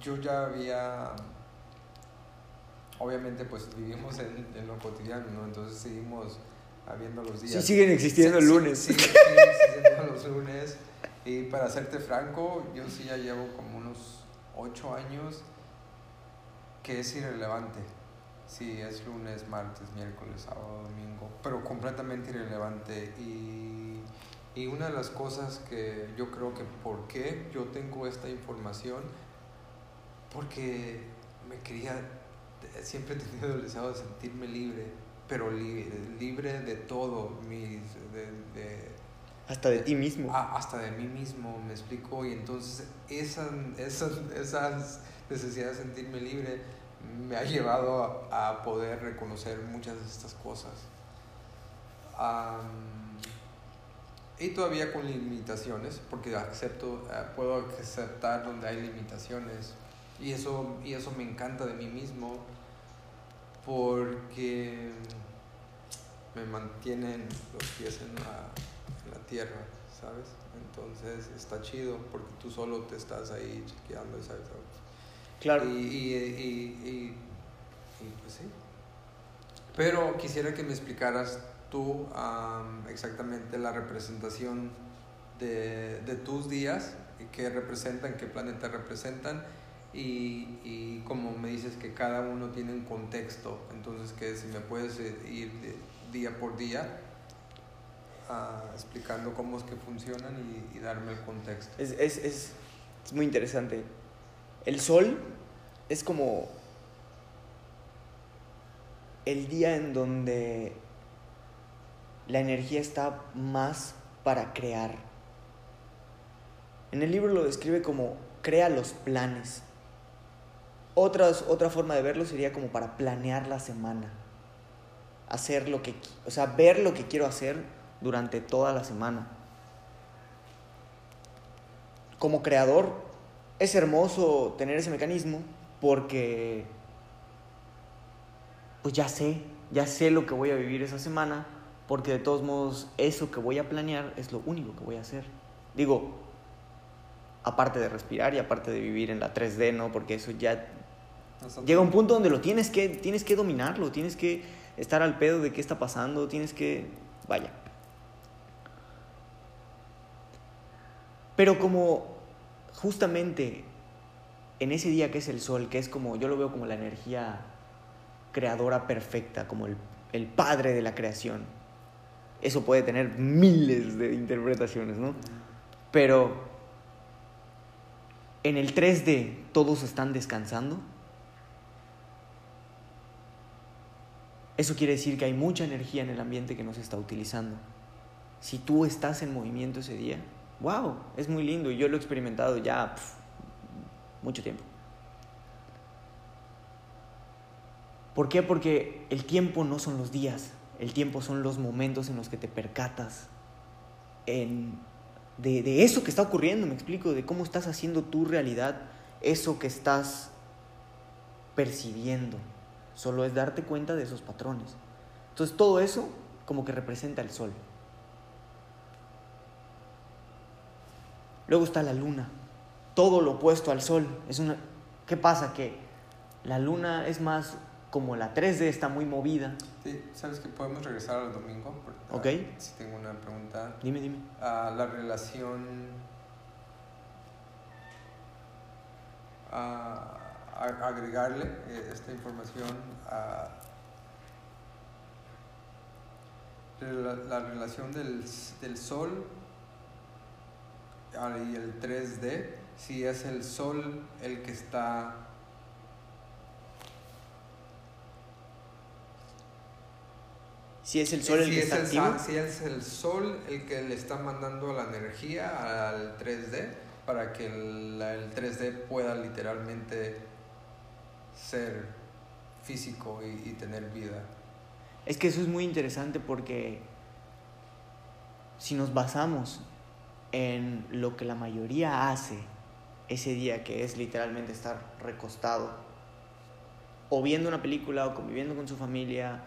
yo ya había, obviamente pues vivimos en, en lo cotidiano, ¿no? Entonces seguimos habiendo los días. Sí, siguen existiendo el Sí, sí, lunes. sí, siguen existiendo los lunes. Y para serte franco, yo sí ya llevo como unos ocho años que es irrelevante. Si es lunes, martes, miércoles, sábado, domingo, pero completamente irrelevante. Y, y una de las cosas que yo creo que por qué yo tengo esta información, porque me quería, siempre he tenido el deseo de sentirme libre, pero li- libre de todo, mis, de, de- Hasta de ti mismo. a- hasta de mí mismo, me explico, y entonces esa, esas, esas necesidades de sentirme libre me ha llevado a, a poder reconocer muchas de estas cosas. Am, y todavía con limitaciones, porque acepto, eh, puedo aceptar donde hay limitaciones, y eso, y eso me encanta de mí mismo, porque me mantienen los pies en la, en la tierra, ¿sabes? Entonces está chido porque tú solo te estás ahí chequeando, ¿sabes? Claro. Y, y, y, y- y, pues sí. Pero quisiera que me explicaras tú am, exactamente la representación de, de tus días, qué representan, qué planeta representan, y, y como me dices que cada uno tiene un contexto, entonces que si me puedes eh, ir día por día ah, explicando cómo es que funcionan y, y darme el contexto. Es, es, es, es muy interesante. El sol es como el día en donde la energía está más para crear. En el libro lo describe como crea los planes. Otras, otra forma de verlo sería como para planear la semana. Hacer lo que, o sea, ver lo que quiero hacer durante toda la semana. Como creador, es hermoso tener ese mecanismo porque pues ya sé, ya sé lo que voy a vivir esa semana, porque de todos modos eso que voy a planear es lo único que voy a hacer. Digo, aparte de respirar y aparte de vivir en la 3D, ¿no? Porque eso ya llega un punto donde lo tienes que, tienes que dominarlo, tienes que estar al pedo de qué está pasando, tienes que, vaya. Pero como justamente en ese día que es el sol, que es como, yo lo veo como la energía creadora perfecta, como el, el padre de la creación, eso puede tener miles de interpretaciones, ¿no? Pero en el 3D todos están descansando. Eso quiere decir que hay mucha energía en el ambiente que no se está utilizando. Si tú estás en movimiento ese día, wow, es muy lindo y yo lo he experimentado ya mucho tiempo. ¿Por qué? Porque el tiempo no son los días, el tiempo son los momentos en los que te percatas en, de, eso que está ocurriendo, me explico, de cómo estás haciendo tu realidad, eso que estás percibiendo. Solo es darte cuenta de esos patrones. Entonces todo eso como que representa el sol. Luego está la luna, todo lo opuesto al sol. Es una... ¿Qué pasa? Que la luna es más como la 3D está muy movida. Sí, ¿sabes que podemos regresar al domingo? Ok. Si tengo una pregunta. Dime, dime. Uh, la relación... Uh, agregarle eh, esta información a la, la relación del, del sol y el 3D, si es el sol el que está si es el sol el si que es está el, activo. Si es el sol el que le está mandando la energía al 3D para que el, el 3D pueda literalmente ser físico y, y, tener vida. Es que eso es muy interesante porque si nos basamos en lo que la mayoría hace ese día, que es literalmente estar recostado, o viendo una película, o conviviendo con su familia,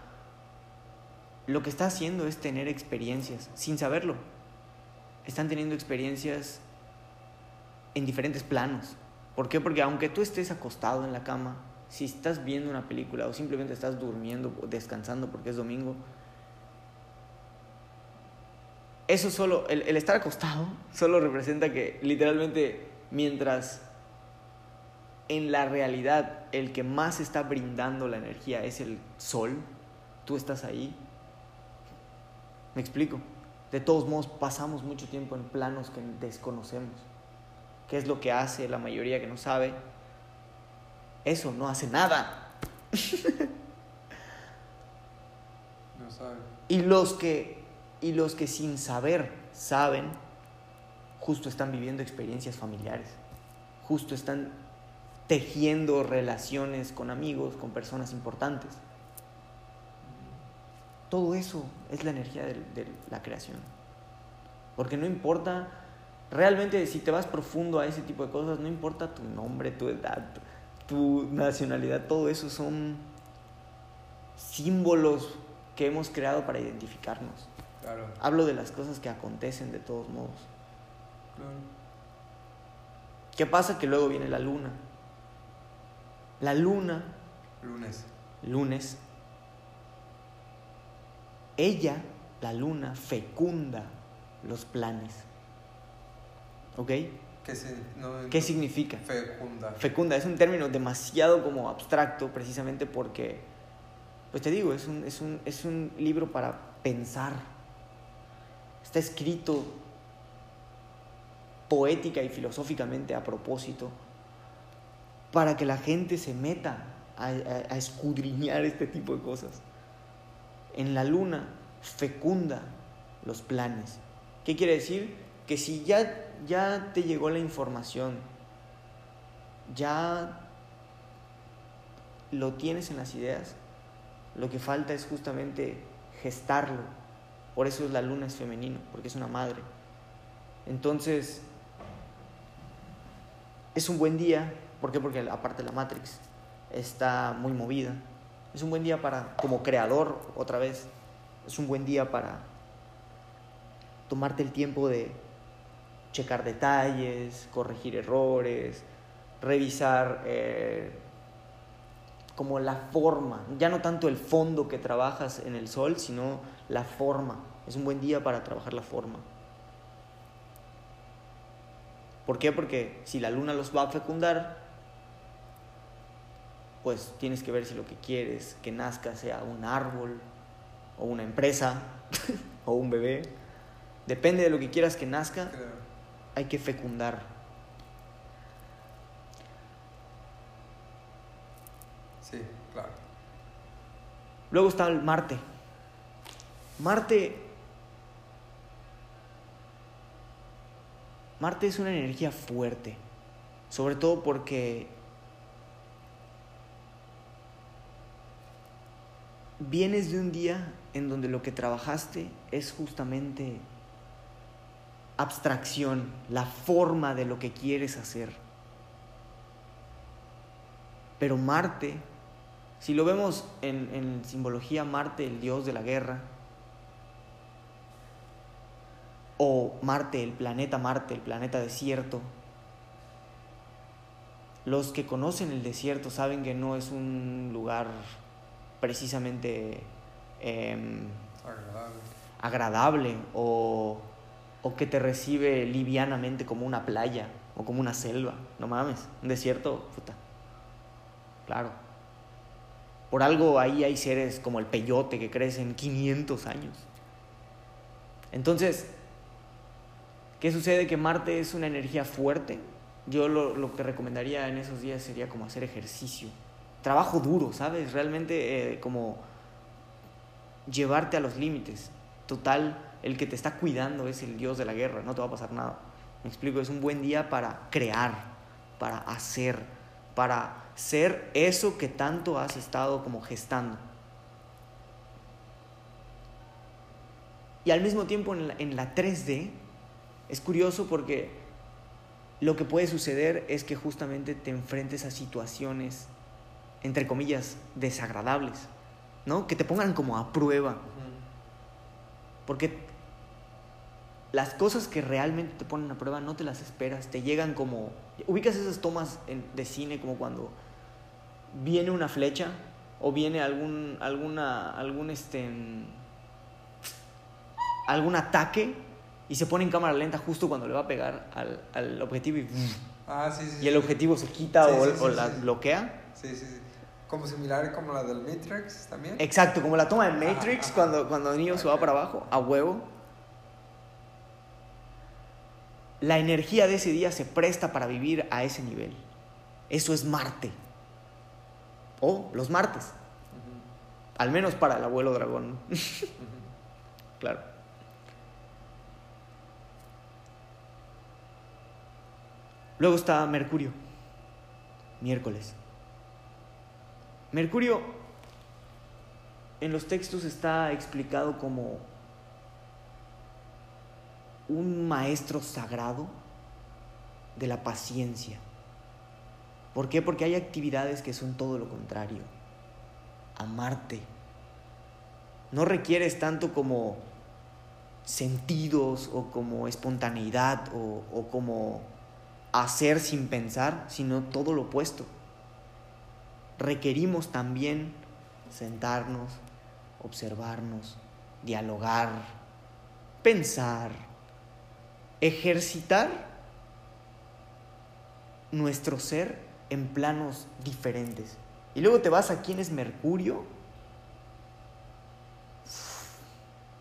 lo que está haciendo es tener experiencias, sin saberlo. Están teniendo experiencias en diferentes planos. ¿Por qué? Porque aunque tú estés acostado en la cama, si estás viendo una película o simplemente estás durmiendo o descansando porque es domingo, eso solo, el, el, estar acostado, solo representa que literalmente mientras en la realidad el que más está brindando la energía es el sol, tú estás ahí. ¿Me explico? De todos modos, pasamos mucho tiempo en planos que desconocemos. ¿Qué es lo que hace la mayoría que no sabe? Eso no hace nada. no sabe. Y los que y los que sin saber saben, justo están viviendo experiencias familiares, justo están tejiendo relaciones con amigos, con personas importantes. Todo eso es la energía de, la creación. Porque no importa, realmente si te vas profundo a ese tipo de cosas, no importa tu nombre, tu edad, tu nacionalidad, todo eso son símbolos que hemos creado para identificarnos. Claro. Hablo de las cosas que acontecen de todos modos. Claro. ¿Qué pasa? Que luego viene la luna. La luna, Lunes. lunes, ella, la luna, fecunda los planes. ¿Ok? ¿Qué, se, no, ¿Qué significa? Fecunda. Fecunda es un término demasiado como abstracto precisamente porque, pues te digo, es un, es un, es un libro para pensar. Está escrito poética y filosóficamente a propósito para que la gente se meta a, a, a escudriñar este tipo de cosas. En la luna fecunda los planes. ¿Qué quiere decir? que si ya, ya te llegó la información, ya lo tienes en las ideas, lo que falta es justamente gestarlo. Por eso la luna es femenino, porque es una madre. Entonces, es un buen día, ¿por qué? Porque aparte la Matrix está muy movida. Es un buen día para, como creador, otra vez, es un buen día para tomarte el tiempo de checar detalles, corregir errores, revisar eh, como la forma, ya no tanto el fondo que trabajas en el sol, sino la forma. Es un buen día para trabajar la forma. ¿Por qué? Porque si la luna los va a fecundar, pues tienes que ver si lo que quieres que nazca sea un árbol o una empresa o un bebé. Depende de lo que quieras que nazca, hay que fecundar. Sí, claro. Luego está el Marte. Marte. Marte es una energía fuerte. Sobre todo porque vienes de un día en donde lo que trabajaste es justamente abstracción, la forma de lo que quieres hacer. Pero Marte, si lo vemos en, en simbología, Marte, el dios de la guerra, o Marte, el planeta Marte, el planeta desierto, los que conocen el desierto saben que no es un lugar precisamente eh, Agradable. agradable o, o que te recibe livianamente como una playa o como una selva. No mames, un desierto, puta. Claro. Por algo ahí hay seres como el peyote que crecen 500 años. Entonces, ¿qué sucede? Que Marte es una energía fuerte. Yo lo, lo que recomendaría en esos días sería como hacer ejercicio. Trabajo duro, ¿sabes? Realmente eh, como llevarte a los límites. Total, el que te está cuidando es el dios de la guerra, no te va a pasar nada. Me explico, es un buen día para crear, para hacer, para ser eso que tanto has estado como gestando. Y al mismo tiempo en la, en la 3D es curioso porque lo que puede suceder es que justamente te enfrentes a situaciones, entre comillas, desagradables, ¿no? Que te pongan como a prueba. Porque las cosas que realmente te ponen a prueba no te las esperas, te llegan como... Ubicas esas tomas de cine como cuando viene una flecha o viene algún, alguna, algún, este, mm, algún ataque y se pone en cámara lenta justo cuando le va a pegar al, al objetivo y, Ah, sí, sí. y el objetivo se quita Sí, o, o la bloquea. Sí, sí, sí. Como similar como la del Matrix también. Exacto, como la toma de Matrix Ajá, ajá. cuando, cuando Neo se va para abajo, a huevo. La energía de ese día se presta para vivir a ese nivel. Eso es Marte. O los martes. Al menos para el abuelo dragón. claro. Luego está Mercurio. Miércoles. Mercurio en los textos está explicado como un maestro sagrado de la paciencia. ¿Por qué? Porque hay actividades que son todo lo contrario. Amarte. No requieres tanto como sentidos o como espontaneidad o, o como hacer sin pensar, sino todo lo opuesto. Requerimos también sentarnos, observarnos, dialogar, pensar, ejercitar nuestro ser en planos diferentes. Y luego te vas a quién es Mercurio.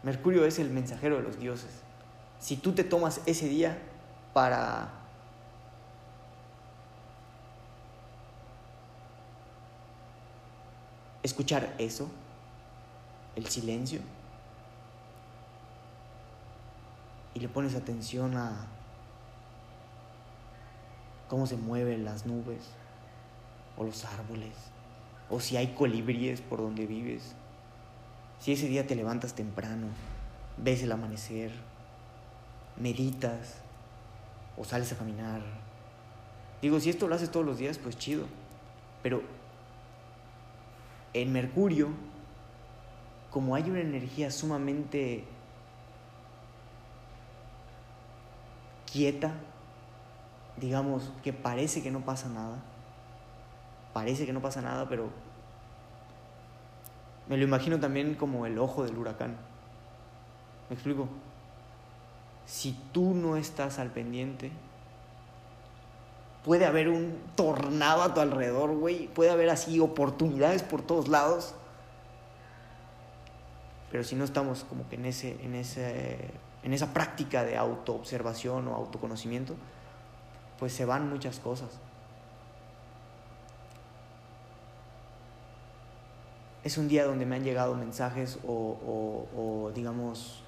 Mercurio es el mensajero de los dioses. Si tú te tomas ese día para escuchar eso, el silencio, y le pones atención a cómo se mueven las nubes o los árboles, o si hay colibríes por donde vives, si ese día te levantas temprano, ves el amanecer, meditas o sales a caminar. Digo, si esto lo haces todos los días, pues chido. Pero en Mercurio, como hay una energía sumamente quieta, digamos que parece que no pasa nada, parece que no pasa nada, pero me lo imagino también como el ojo del huracán. ¿Me explico? Si tú no estás al pendiente, puede haber un tornado a tu alrededor, güey. Puede haber así oportunidades por todos lados. Pero si no estamos como que en, ese, en, ese, en esa práctica de autoobservación o autoconocimiento, pues se van muchas cosas. Es un día donde me han llegado mensajes o, o, o digamos,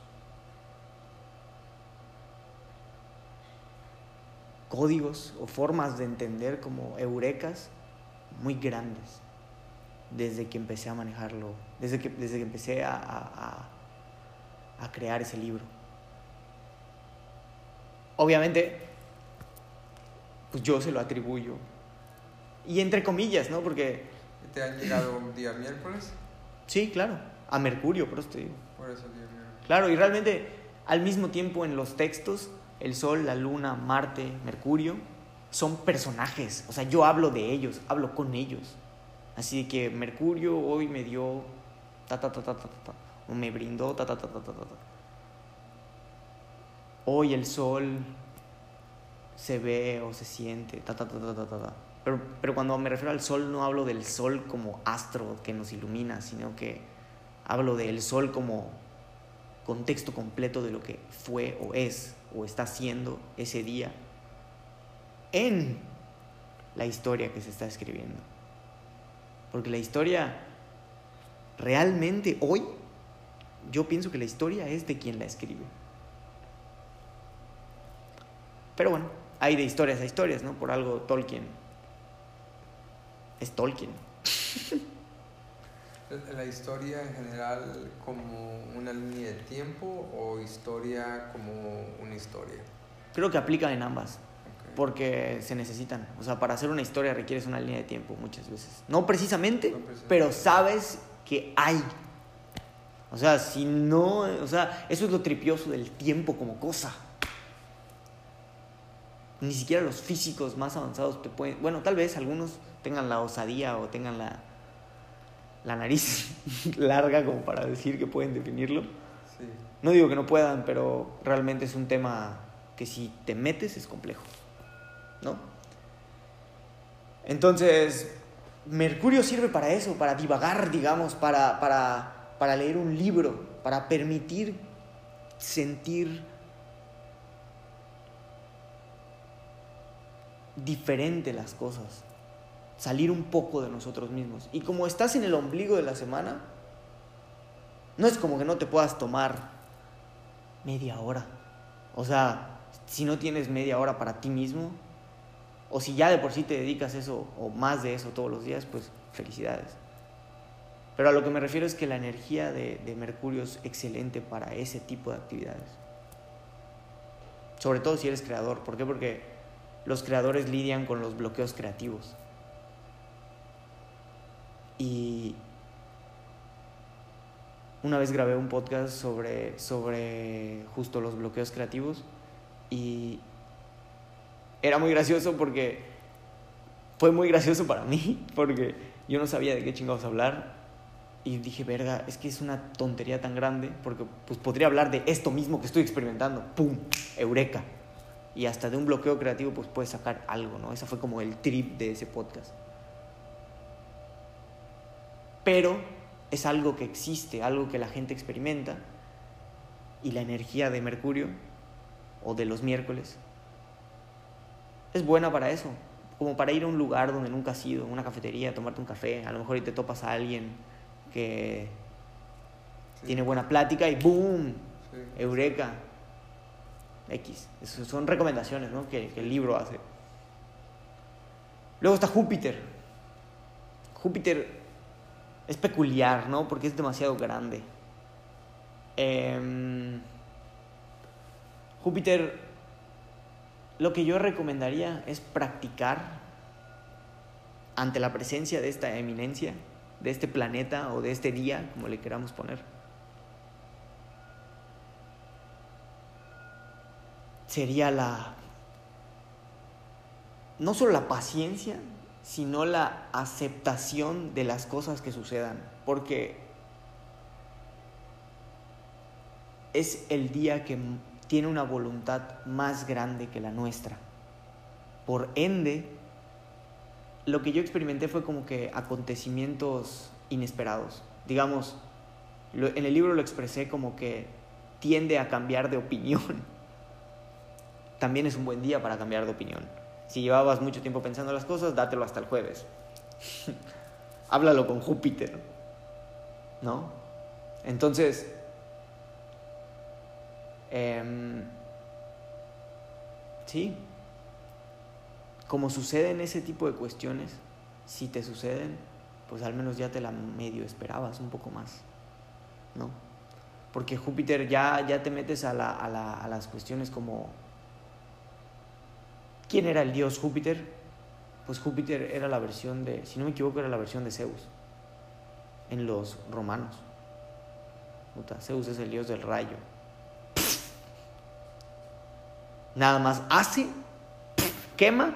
códigos o formas de entender como eurecas muy grandes desde que empecé a manejarlo, desde que, desde que empecé a, a, a crear ese libro. Obviamente, pues yo se lo atribuyo. Y entre comillas, ¿no? Porque... ¿Te han llegado un día miércoles? Sí, claro, a Mercurio, por eso te digo. Por eso día miércoles. Claro, y realmente al mismo tiempo en los textos el Sol, la Luna, Marte, Mercurio, son personajes. O sea, yo hablo de ellos, hablo con ellos. Así que Mercurio hoy me dio ta ta ta ta ta ta, o me brindó ta ta ta ta ta ta. Hoy el sol se ve o se siente ta ta ta ta ta ta. Pero, pero cuando me refiero al sol no hablo del sol como astro que nos ilumina, sino que hablo del sol como contexto completo de lo que fue o es o está haciendo ese día en la historia que se está escribiendo. Porque la historia, realmente hoy, yo pienso que la historia es de quien la escribe. Pero bueno, hay de historias a historias, ¿no? Por algo Tolkien es Tolkien. ¿La historia en general como una línea de tiempo o historia como una historia? Creo que aplica en ambas, Ok. porque se necesitan. O sea, para hacer una historia requieres una línea de tiempo muchas veces. No precisamente, No precisamente. pero sabes que hay. O sea, si no, o sea, eso es lo tripioso del tiempo como cosa. Ni siquiera los físicos más avanzados te pueden, bueno, tal vez algunos tengan la osadía o tengan la, la nariz larga como para decir que pueden definirlo. Sí. No digo que no puedan, pero realmente es un tema que si te metes es complejo, ¿no? Entonces, Mercurio sirve para eso, para divagar, digamos, para, para, para leer un libro, para permitir sentir diferente las cosas, salir un poco de nosotros mismos. Y como estás en el ombligo de la semana, no es como que no te puedas tomar media hora. O sea, si no tienes media hora para ti mismo, o si ya de por sí te dedicas eso o más de eso todos los días, pues felicidades. Pero a lo que me refiero es que la energía de, de Mercurio es excelente para ese tipo de actividades. Sobre todo si eres creador. ¿Por qué? Porque los creadores lidian con los bloqueos creativos. Y una vez grabé un podcast sobre, sobre justo los bloqueos creativos y era muy gracioso porque fue muy gracioso para mí porque yo no sabía de qué chingados hablar y dije, verga, es que es una tontería tan grande porque pues podría hablar de esto mismo que estoy experimentando, pum, eureka. Y hasta de un bloqueo creativo pues puedes sacar algo, ¿no? Ese fue como el trip de ese podcast. Pero es algo que existe, algo que la gente experimenta y la energía de Mercurio o de los miércoles es buena para eso, como para ir a un lugar donde nunca has ido, una cafetería, tomarte un café, a lo mejor y te topas a alguien que Sí. tiene buena plática y ¡boom! Sí. Eureka. X. Eso son recomendaciones ¿no? que, que el libro hace. Luego está Júpiter. Júpiter es peculiar, ¿no? Porque es demasiado grande. Em, Júpiter, lo que yo recomendaría es practicar ante la presencia de esta eminencia, de este planeta o de este día, como le queramos poner. Sería la, no solo la paciencia, sino la aceptación de las cosas que sucedan, porque es el día que tiene una voluntad más grande que la nuestra. Por ende, lo que yo experimenté fue como que acontecimientos inesperados. Digamos, en el libro lo expresé como que tiende a cambiar de opinión. También es un buen día para cambiar de opinión. Si llevabas mucho tiempo pensando las cosas, dátelo hasta el jueves. Háblalo con Júpiter. ¿No? Entonces, em, sí, como sucede en ese tipo de cuestiones, si te suceden, pues al menos ya te la medio esperabas un poco más, ¿no? Porque Júpiter ya, ya te metes a, la, a, la, a las cuestiones como ¿Quién era el dios Júpiter? Pues Júpiter era la versión de, si no me equivoco, era la versión de Zeus en los romanos. Puta, Zeus es el dios del rayo. Nada más hace, quema.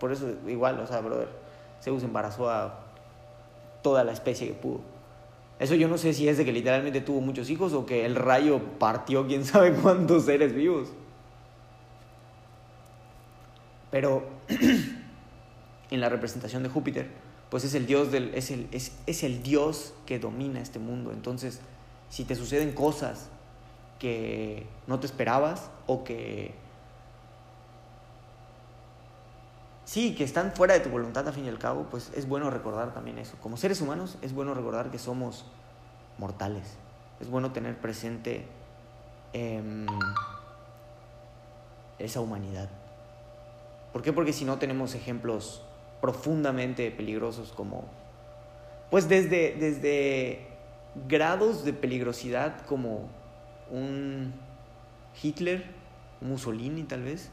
Por eso, igual, o sea, brother, Zeus embarazó a toda la especie que pudo. Eso yo no sé si es de que literalmente tuvo muchos hijos o que el rayo partió quién sabe cuántos seres vivos. Pero en la representación de Júpiter, pues es el dios del, es el, es, es el dios que domina este mundo. Entonces, si te suceden cosas que no te esperabas o que sí, que están fuera de tu voluntad a fin y al cabo, pues es bueno recordar también eso. Como seres humanos es bueno recordar que somos mortales. Es bueno tener presente eh, esa humanidad. ¿Por qué? Porque si no tenemos ejemplos profundamente peligrosos como, pues desde, desde grados de peligrosidad como un Hitler, Mussolini tal vez,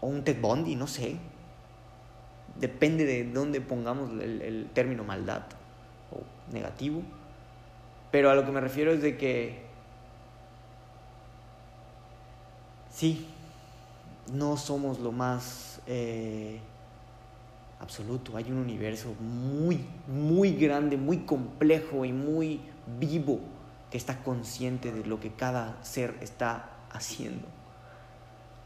o un Ted Bundy, no sé. Depende de dónde pongamos el término maldad o negativo. Pero a lo que me refiero es de que sí, no somos lo más eh, absoluto. Hay un universo muy, muy grande, muy complejo y muy vivo que está consciente de lo que cada ser está haciendo.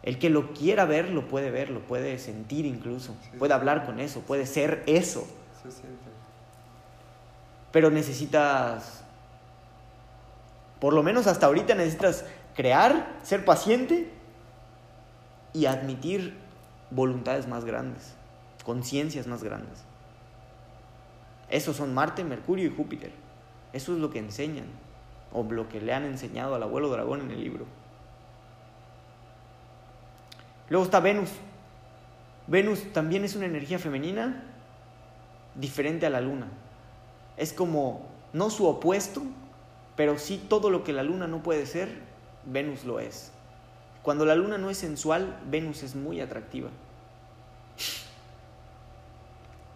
El que lo quiera ver, lo puede ver, lo puede sentir incluso, Sí. puede hablar con eso, puede ser eso. Se siente. Pero necesitas, por lo menos hasta ahorita necesitas crear, ser paciente y admitir voluntades más grandes, conciencias más grandes. Esos son Marte, Mercurio y Júpiter. Eso es lo que enseñan, o lo que le han enseñado al abuelo dragón en el libro. Luego está Venus. Venus también es una energía femenina diferente a la luna. Es como, no su opuesto, pero sí todo lo que la luna no puede ser, Venus lo es. Cuando la luna no es sensual, Venus es muy atractiva.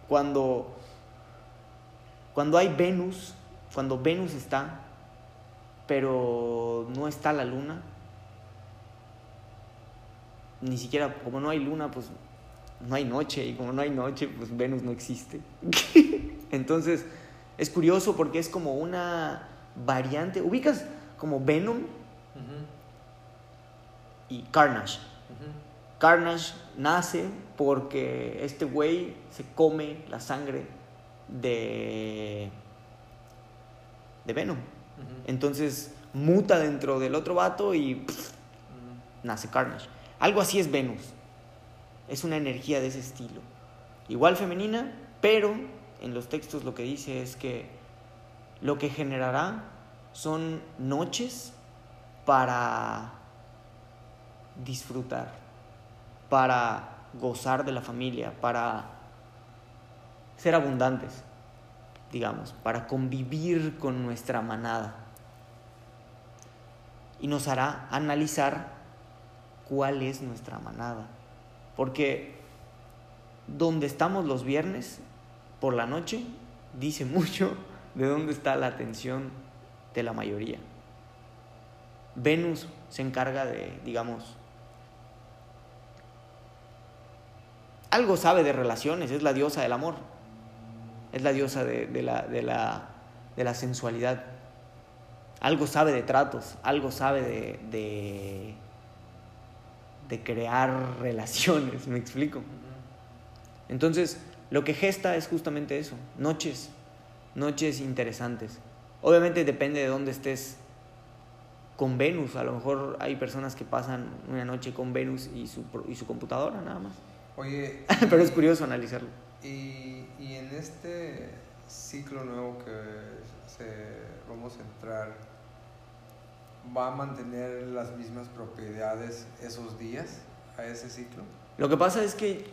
Cuando, cuando hay Venus, cuando Venus está, pero no está la luna, ni siquiera, como no hay luna, pues no hay noche, y como no hay noche, pues Venus no existe. Entonces, es curioso porque es como una variante, ubicas como Venom Ujú, y Carnage. Carnage nace porque este güey se come la sangre de, de Venom. Entonces muta dentro del otro vato y pff, nace Carnage. Algo así es Venus. Es una energía de ese estilo. Igual femenina, pero en los textos lo que dice es que lo que generará son noches para disfrutar, para gozar de la familia, para ser abundantes, digamos, para convivir con nuestra manada. Y nos hará analizar cuál es nuestra manada. Porque donde estamos los viernes por la noche dice mucho de dónde está la atención de la mayoría. Venus se encarga de, digamos, algo sabe de relaciones, es la diosa del amor, es la diosa de, la, de, la, de la, sensualidad, algo sabe de tratos, algo sabe de, de, crear relaciones, ¿me explico? Entonces, lo que gesta es justamente eso, noches, noches interesantes. Obviamente depende de dónde estés con Venus. A lo mejor hay personas que pasan una noche con Venus y su, y su computadora nada más. Oye. Pero es curioso analizarlo. Y, y, en este ciclo nuevo que se, vamos a entrar, ¿va a mantener las mismas propiedades esos días a ese ciclo? Lo que pasa es que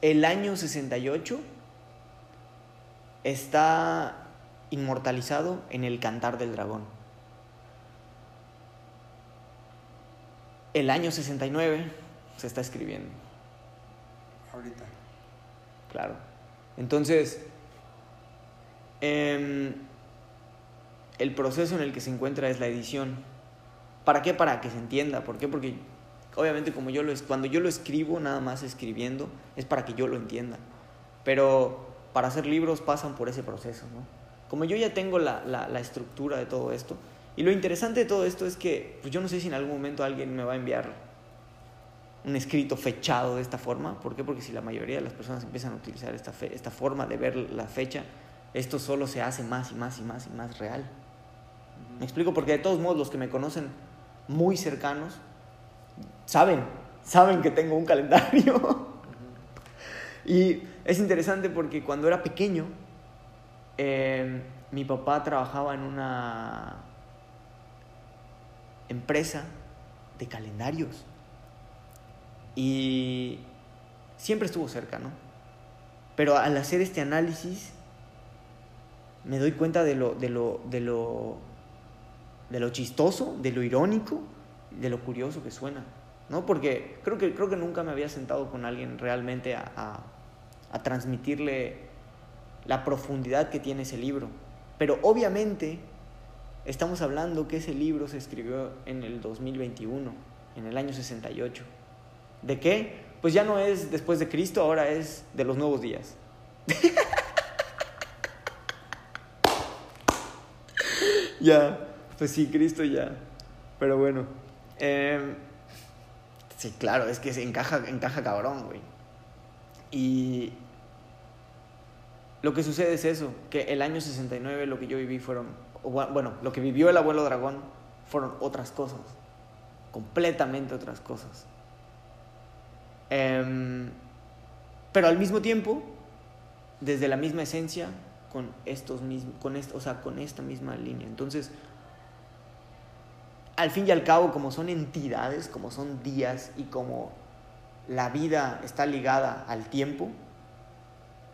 el año 68 está inmortalizado en el cantar del dragón. El año 69 se está escribiendo. Ahorita. Claro. Entonces, em, el proceso en el que se encuentra es la edición. ¿Para qué? Para que se entienda. ¿Por qué? Porque obviamente como yo lo cuando yo lo escribo, nada más escribiendo, es para que yo lo entienda. Pero para hacer libros pasan por ese proceso, ¿no? Como yo ya tengo la, la, estructura de todo esto, y lo interesante de todo esto es que pues yo no sé si en algún momento alguien me va a enviar un escrito fechado de esta forma. ¿Por qué? Porque si la mayoría de las personas empiezan a utilizar esta, esta forma de ver la fecha, esto solo se hace más y más y más y más real. Me explico porque de todos modos los que me conocen muy cercanos saben, saben que tengo un calendario. y es interesante porque cuando era pequeño, eh, mi papá trabajaba en una empresa de calendarios. Y siempre estuvo cerca, ¿no? Pero al hacer este análisis, me doy cuenta de lo, de lo, de lo, de lo chistoso, de lo irónico, de lo curioso que suena. ¿no? Porque creo que, creo que nunca me había sentado con alguien realmente a, a, transmitirle la profundidad que tiene ese libro. Pero obviamente estamos hablando que ese libro se escribió en el 2021, en el año 68. ¿De qué? Pues ya no es después de Cristo, ahora es de los nuevos días. ya, pues sí, Cristo ya. Pero bueno. Eh, Sí, claro, es que se encaja, encaja cabrón, güey. Y lo que sucede es eso, que el año 69 lo que yo viví fueron, bueno, lo que vivió el abuelo dragón fueron otras cosas, completamente otras cosas. Em, pero al mismo tiempo, desde la misma esencia, con estos mismos, con o sea, con esta misma línea. Entonces, al fin y al cabo, como son entidades, como son días y como la vida está ligada al tiempo,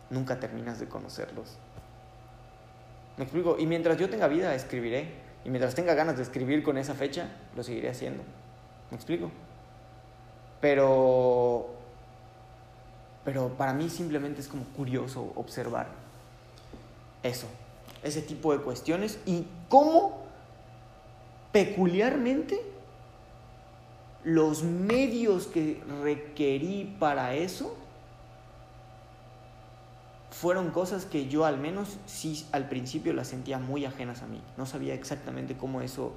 nunca terminas de conocerlos. ¿Me explico? Y mientras yo tenga vida, escribiré. Y mientras tenga ganas de escribir con esa fecha, lo seguiré haciendo. ¿Me explico? Pero. Pero para mí simplemente es como curioso observar eso, ese tipo de cuestiones y cómo peculiarmente los medios que requerí para eso fueron cosas que yo al menos sí al principio las sentía muy ajenas a mí. No sabía exactamente cómo eso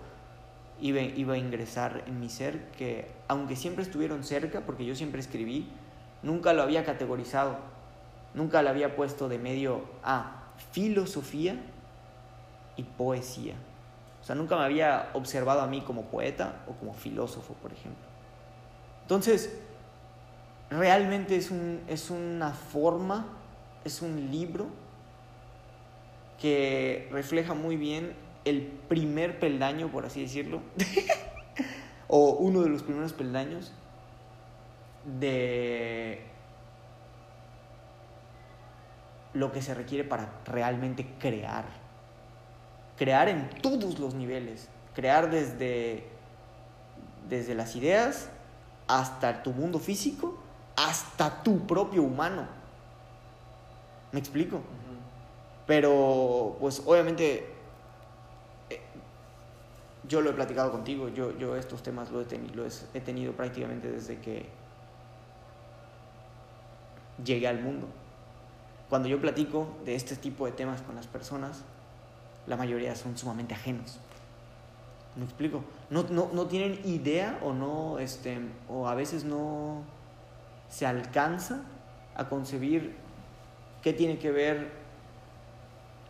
iba, iba, a ingresar en mi ser, que aunque siempre estuvieron cerca, porque yo siempre escribí, nunca lo había categorizado, nunca lo había puesto de medio a filosofía y poesía. O sea, nunca me había observado a mí como poeta o como filósofo, por ejemplo. Entonces, realmente es, un, es una forma, es un libro que refleja muy bien el primer peldaño, por así decirlo, o uno de los primeros peldaños de lo que se requiere para realmente crear. Crear en todos los niveles. Crear desde, desde las ideas hasta tu mundo físico, hasta tu propio humano. ¿Me explico? Pero, pues obviamente, eh, yo lo he platicado contigo, yo, yo estos temas lo he, tenido, he tenido prácticamente desde que llegué al mundo. Cuando yo platico de este tipo de temas con las personas, la mayoría son sumamente ajenos. ¿Me explico? No, no, no tienen idea o no, este, o a veces no se alcanza a concebir qué tiene que ver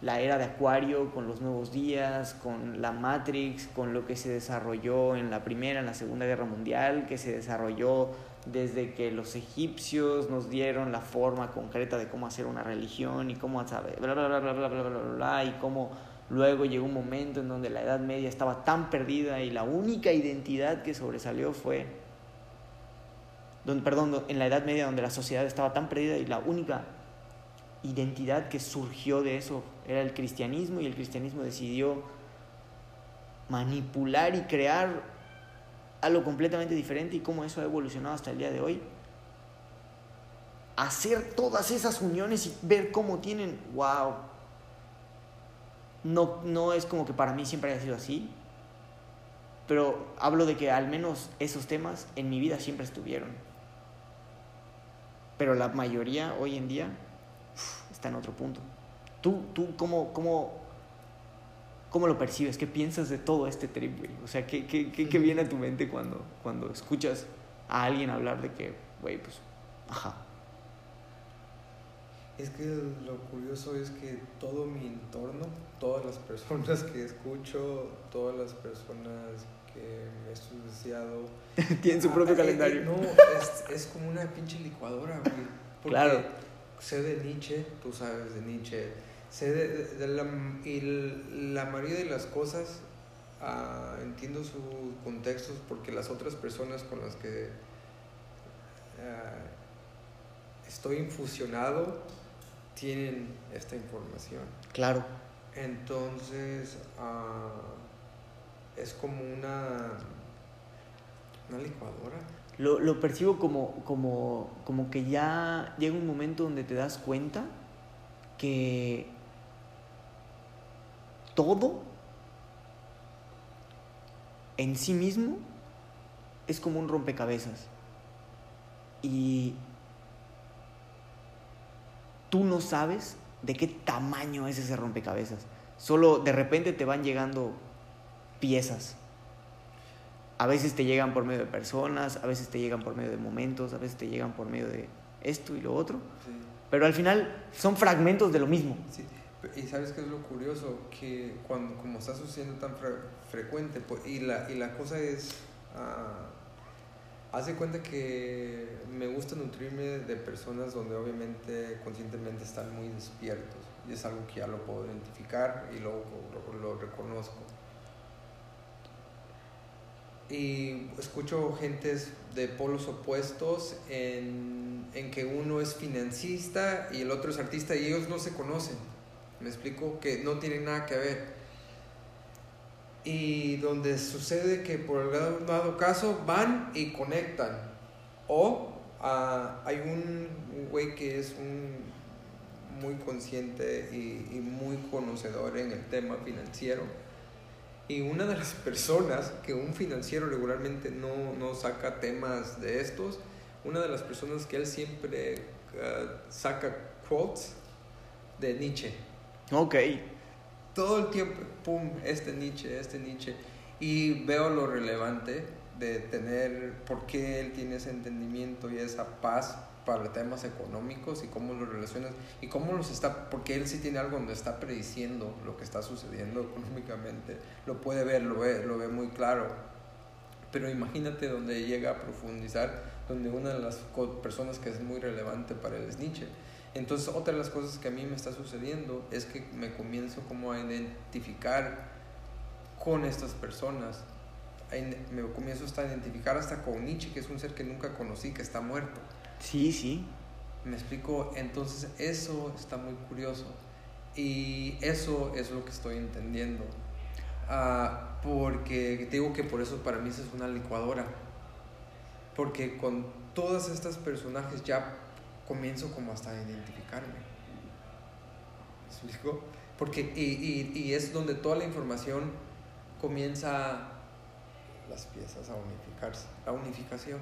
la era de Acuario con los nuevos días, con la Matrix, con lo que se desarrolló en la Primera, en la Segunda Guerra Mundial, que se desarrolló desde que los egipcios nos dieron la forma concreta de cómo hacer una religión y cómo saber, bla, bla, bla, bla, bla, bla, bla, bla, y cómo luego llegó un momento en donde la Edad Media estaba tan perdida y la única identidad que sobresalió fue, donde, perdón, en la Edad Media donde la sociedad estaba tan perdida y la única identidad que surgió de eso era el cristianismo y el cristianismo decidió manipular y crear algo completamente diferente y cómo eso ha evolucionado hasta el día de hoy. Hacer todas esas uniones y ver cómo tienen, wow. No, no es como que para mí siempre haya sido así, pero hablo de que al menos esos temas en mi vida siempre estuvieron. Pero la mayoría hoy en día está en otro punto. ¿Tú, tú cómo, cómo, ¿Cómo lo percibes? ¿Qué piensas de todo este trip, güey? O sea, ¿qué, qué, qué, viene a tu mente cuando, cuando escuchas a alguien hablar de que, güey, pues, ajá? Es que lo curioso es que todo mi entorno, todas las personas que escucho, todas las personas que me he estudiado... Tienen su propio ah, calendario. no, es, es, como una pinche licuadora, güey. Porque claro. Sé de Nietzsche, tú sabes de Nietzsche sé de, la, y la mayoría de las cosas ah, entiendo sus contextos porque las otras personas con las que ah, estoy infusionado tienen esta información. Claro. Entonces ah, es como una, una licuadora. Lo, lo percibo como, como, como que ya llega un momento donde te das cuenta que todo en sí mismo es como un rompecabezas. Y tú no sabes de qué tamaño es ese rompecabezas. Solo de repente te van llegando piezas. A veces te llegan por medio de personas, a veces te llegan por medio de momentos, a veces te llegan por medio de esto y lo otro. Pero al final son fragmentos de lo mismo. Sí. Y sabes qué es lo curioso, que cuando como está sucediendo tan frecuente, pues, y, la, y la cosa es, uh, haz de cuenta que me gusta nutrirme de personas donde obviamente conscientemente están muy despiertos, y es algo que ya lo puedo identificar y luego lo, lo, reconozco. Y escucho gentes de polos opuestos en, en que uno es financista y el otro es artista y ellos no se conocen me explico que no tienen nada que ver. Y donde sucede que por el dado caso van y conectan. O ah, hay un güey que es un muy consciente y, muy conocedor en el tema financiero. Y una de las personas que un financiero regularmente no, no saca temas de estos, una de las personas que él siempre uh, saca quotes de Nietzsche. Ok. Todo el tiempo, pum, este Nietzsche, este Nietzsche. Y veo lo relevante de tener, por qué él tiene ese entendimiento y esa paz para temas económicos y cómo los relacionas y cómo los está, porque él sí tiene algo donde está prediciendo lo que está sucediendo económicamente, lo puede ver, lo ve, lo ve muy claro. Pero imagínate donde llega a profundizar, donde una de las personas que es muy relevante para él es Nietzsche Entonces, otra de las cosas que a mí me está sucediendo es que me comienzo como a identificar con estas personas. Me comienzo hasta a identificar hasta con Nietzsche, que es un ser que nunca conocí, que está muerto. Sí, sí. Me explico, entonces eso está muy curioso. Y eso es lo que estoy entendiendo. Ah, porque te digo que por eso para mí eso es una licuadora. Porque con todos estos personajes ya comienzo como hasta a identificarme. ¿Me explico? Porque, y, y, y es donde toda la información comienza las piezas a unificarse, la unificación.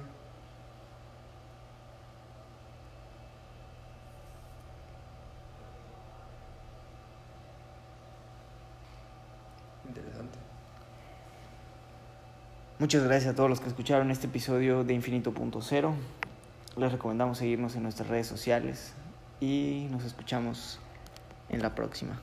Interesante. Muchas gracias a todos los que escucharon este episodio de Infinito Punto Cero. Les recomendamos seguirnos en nuestras redes sociales y nos escuchamos en la próxima.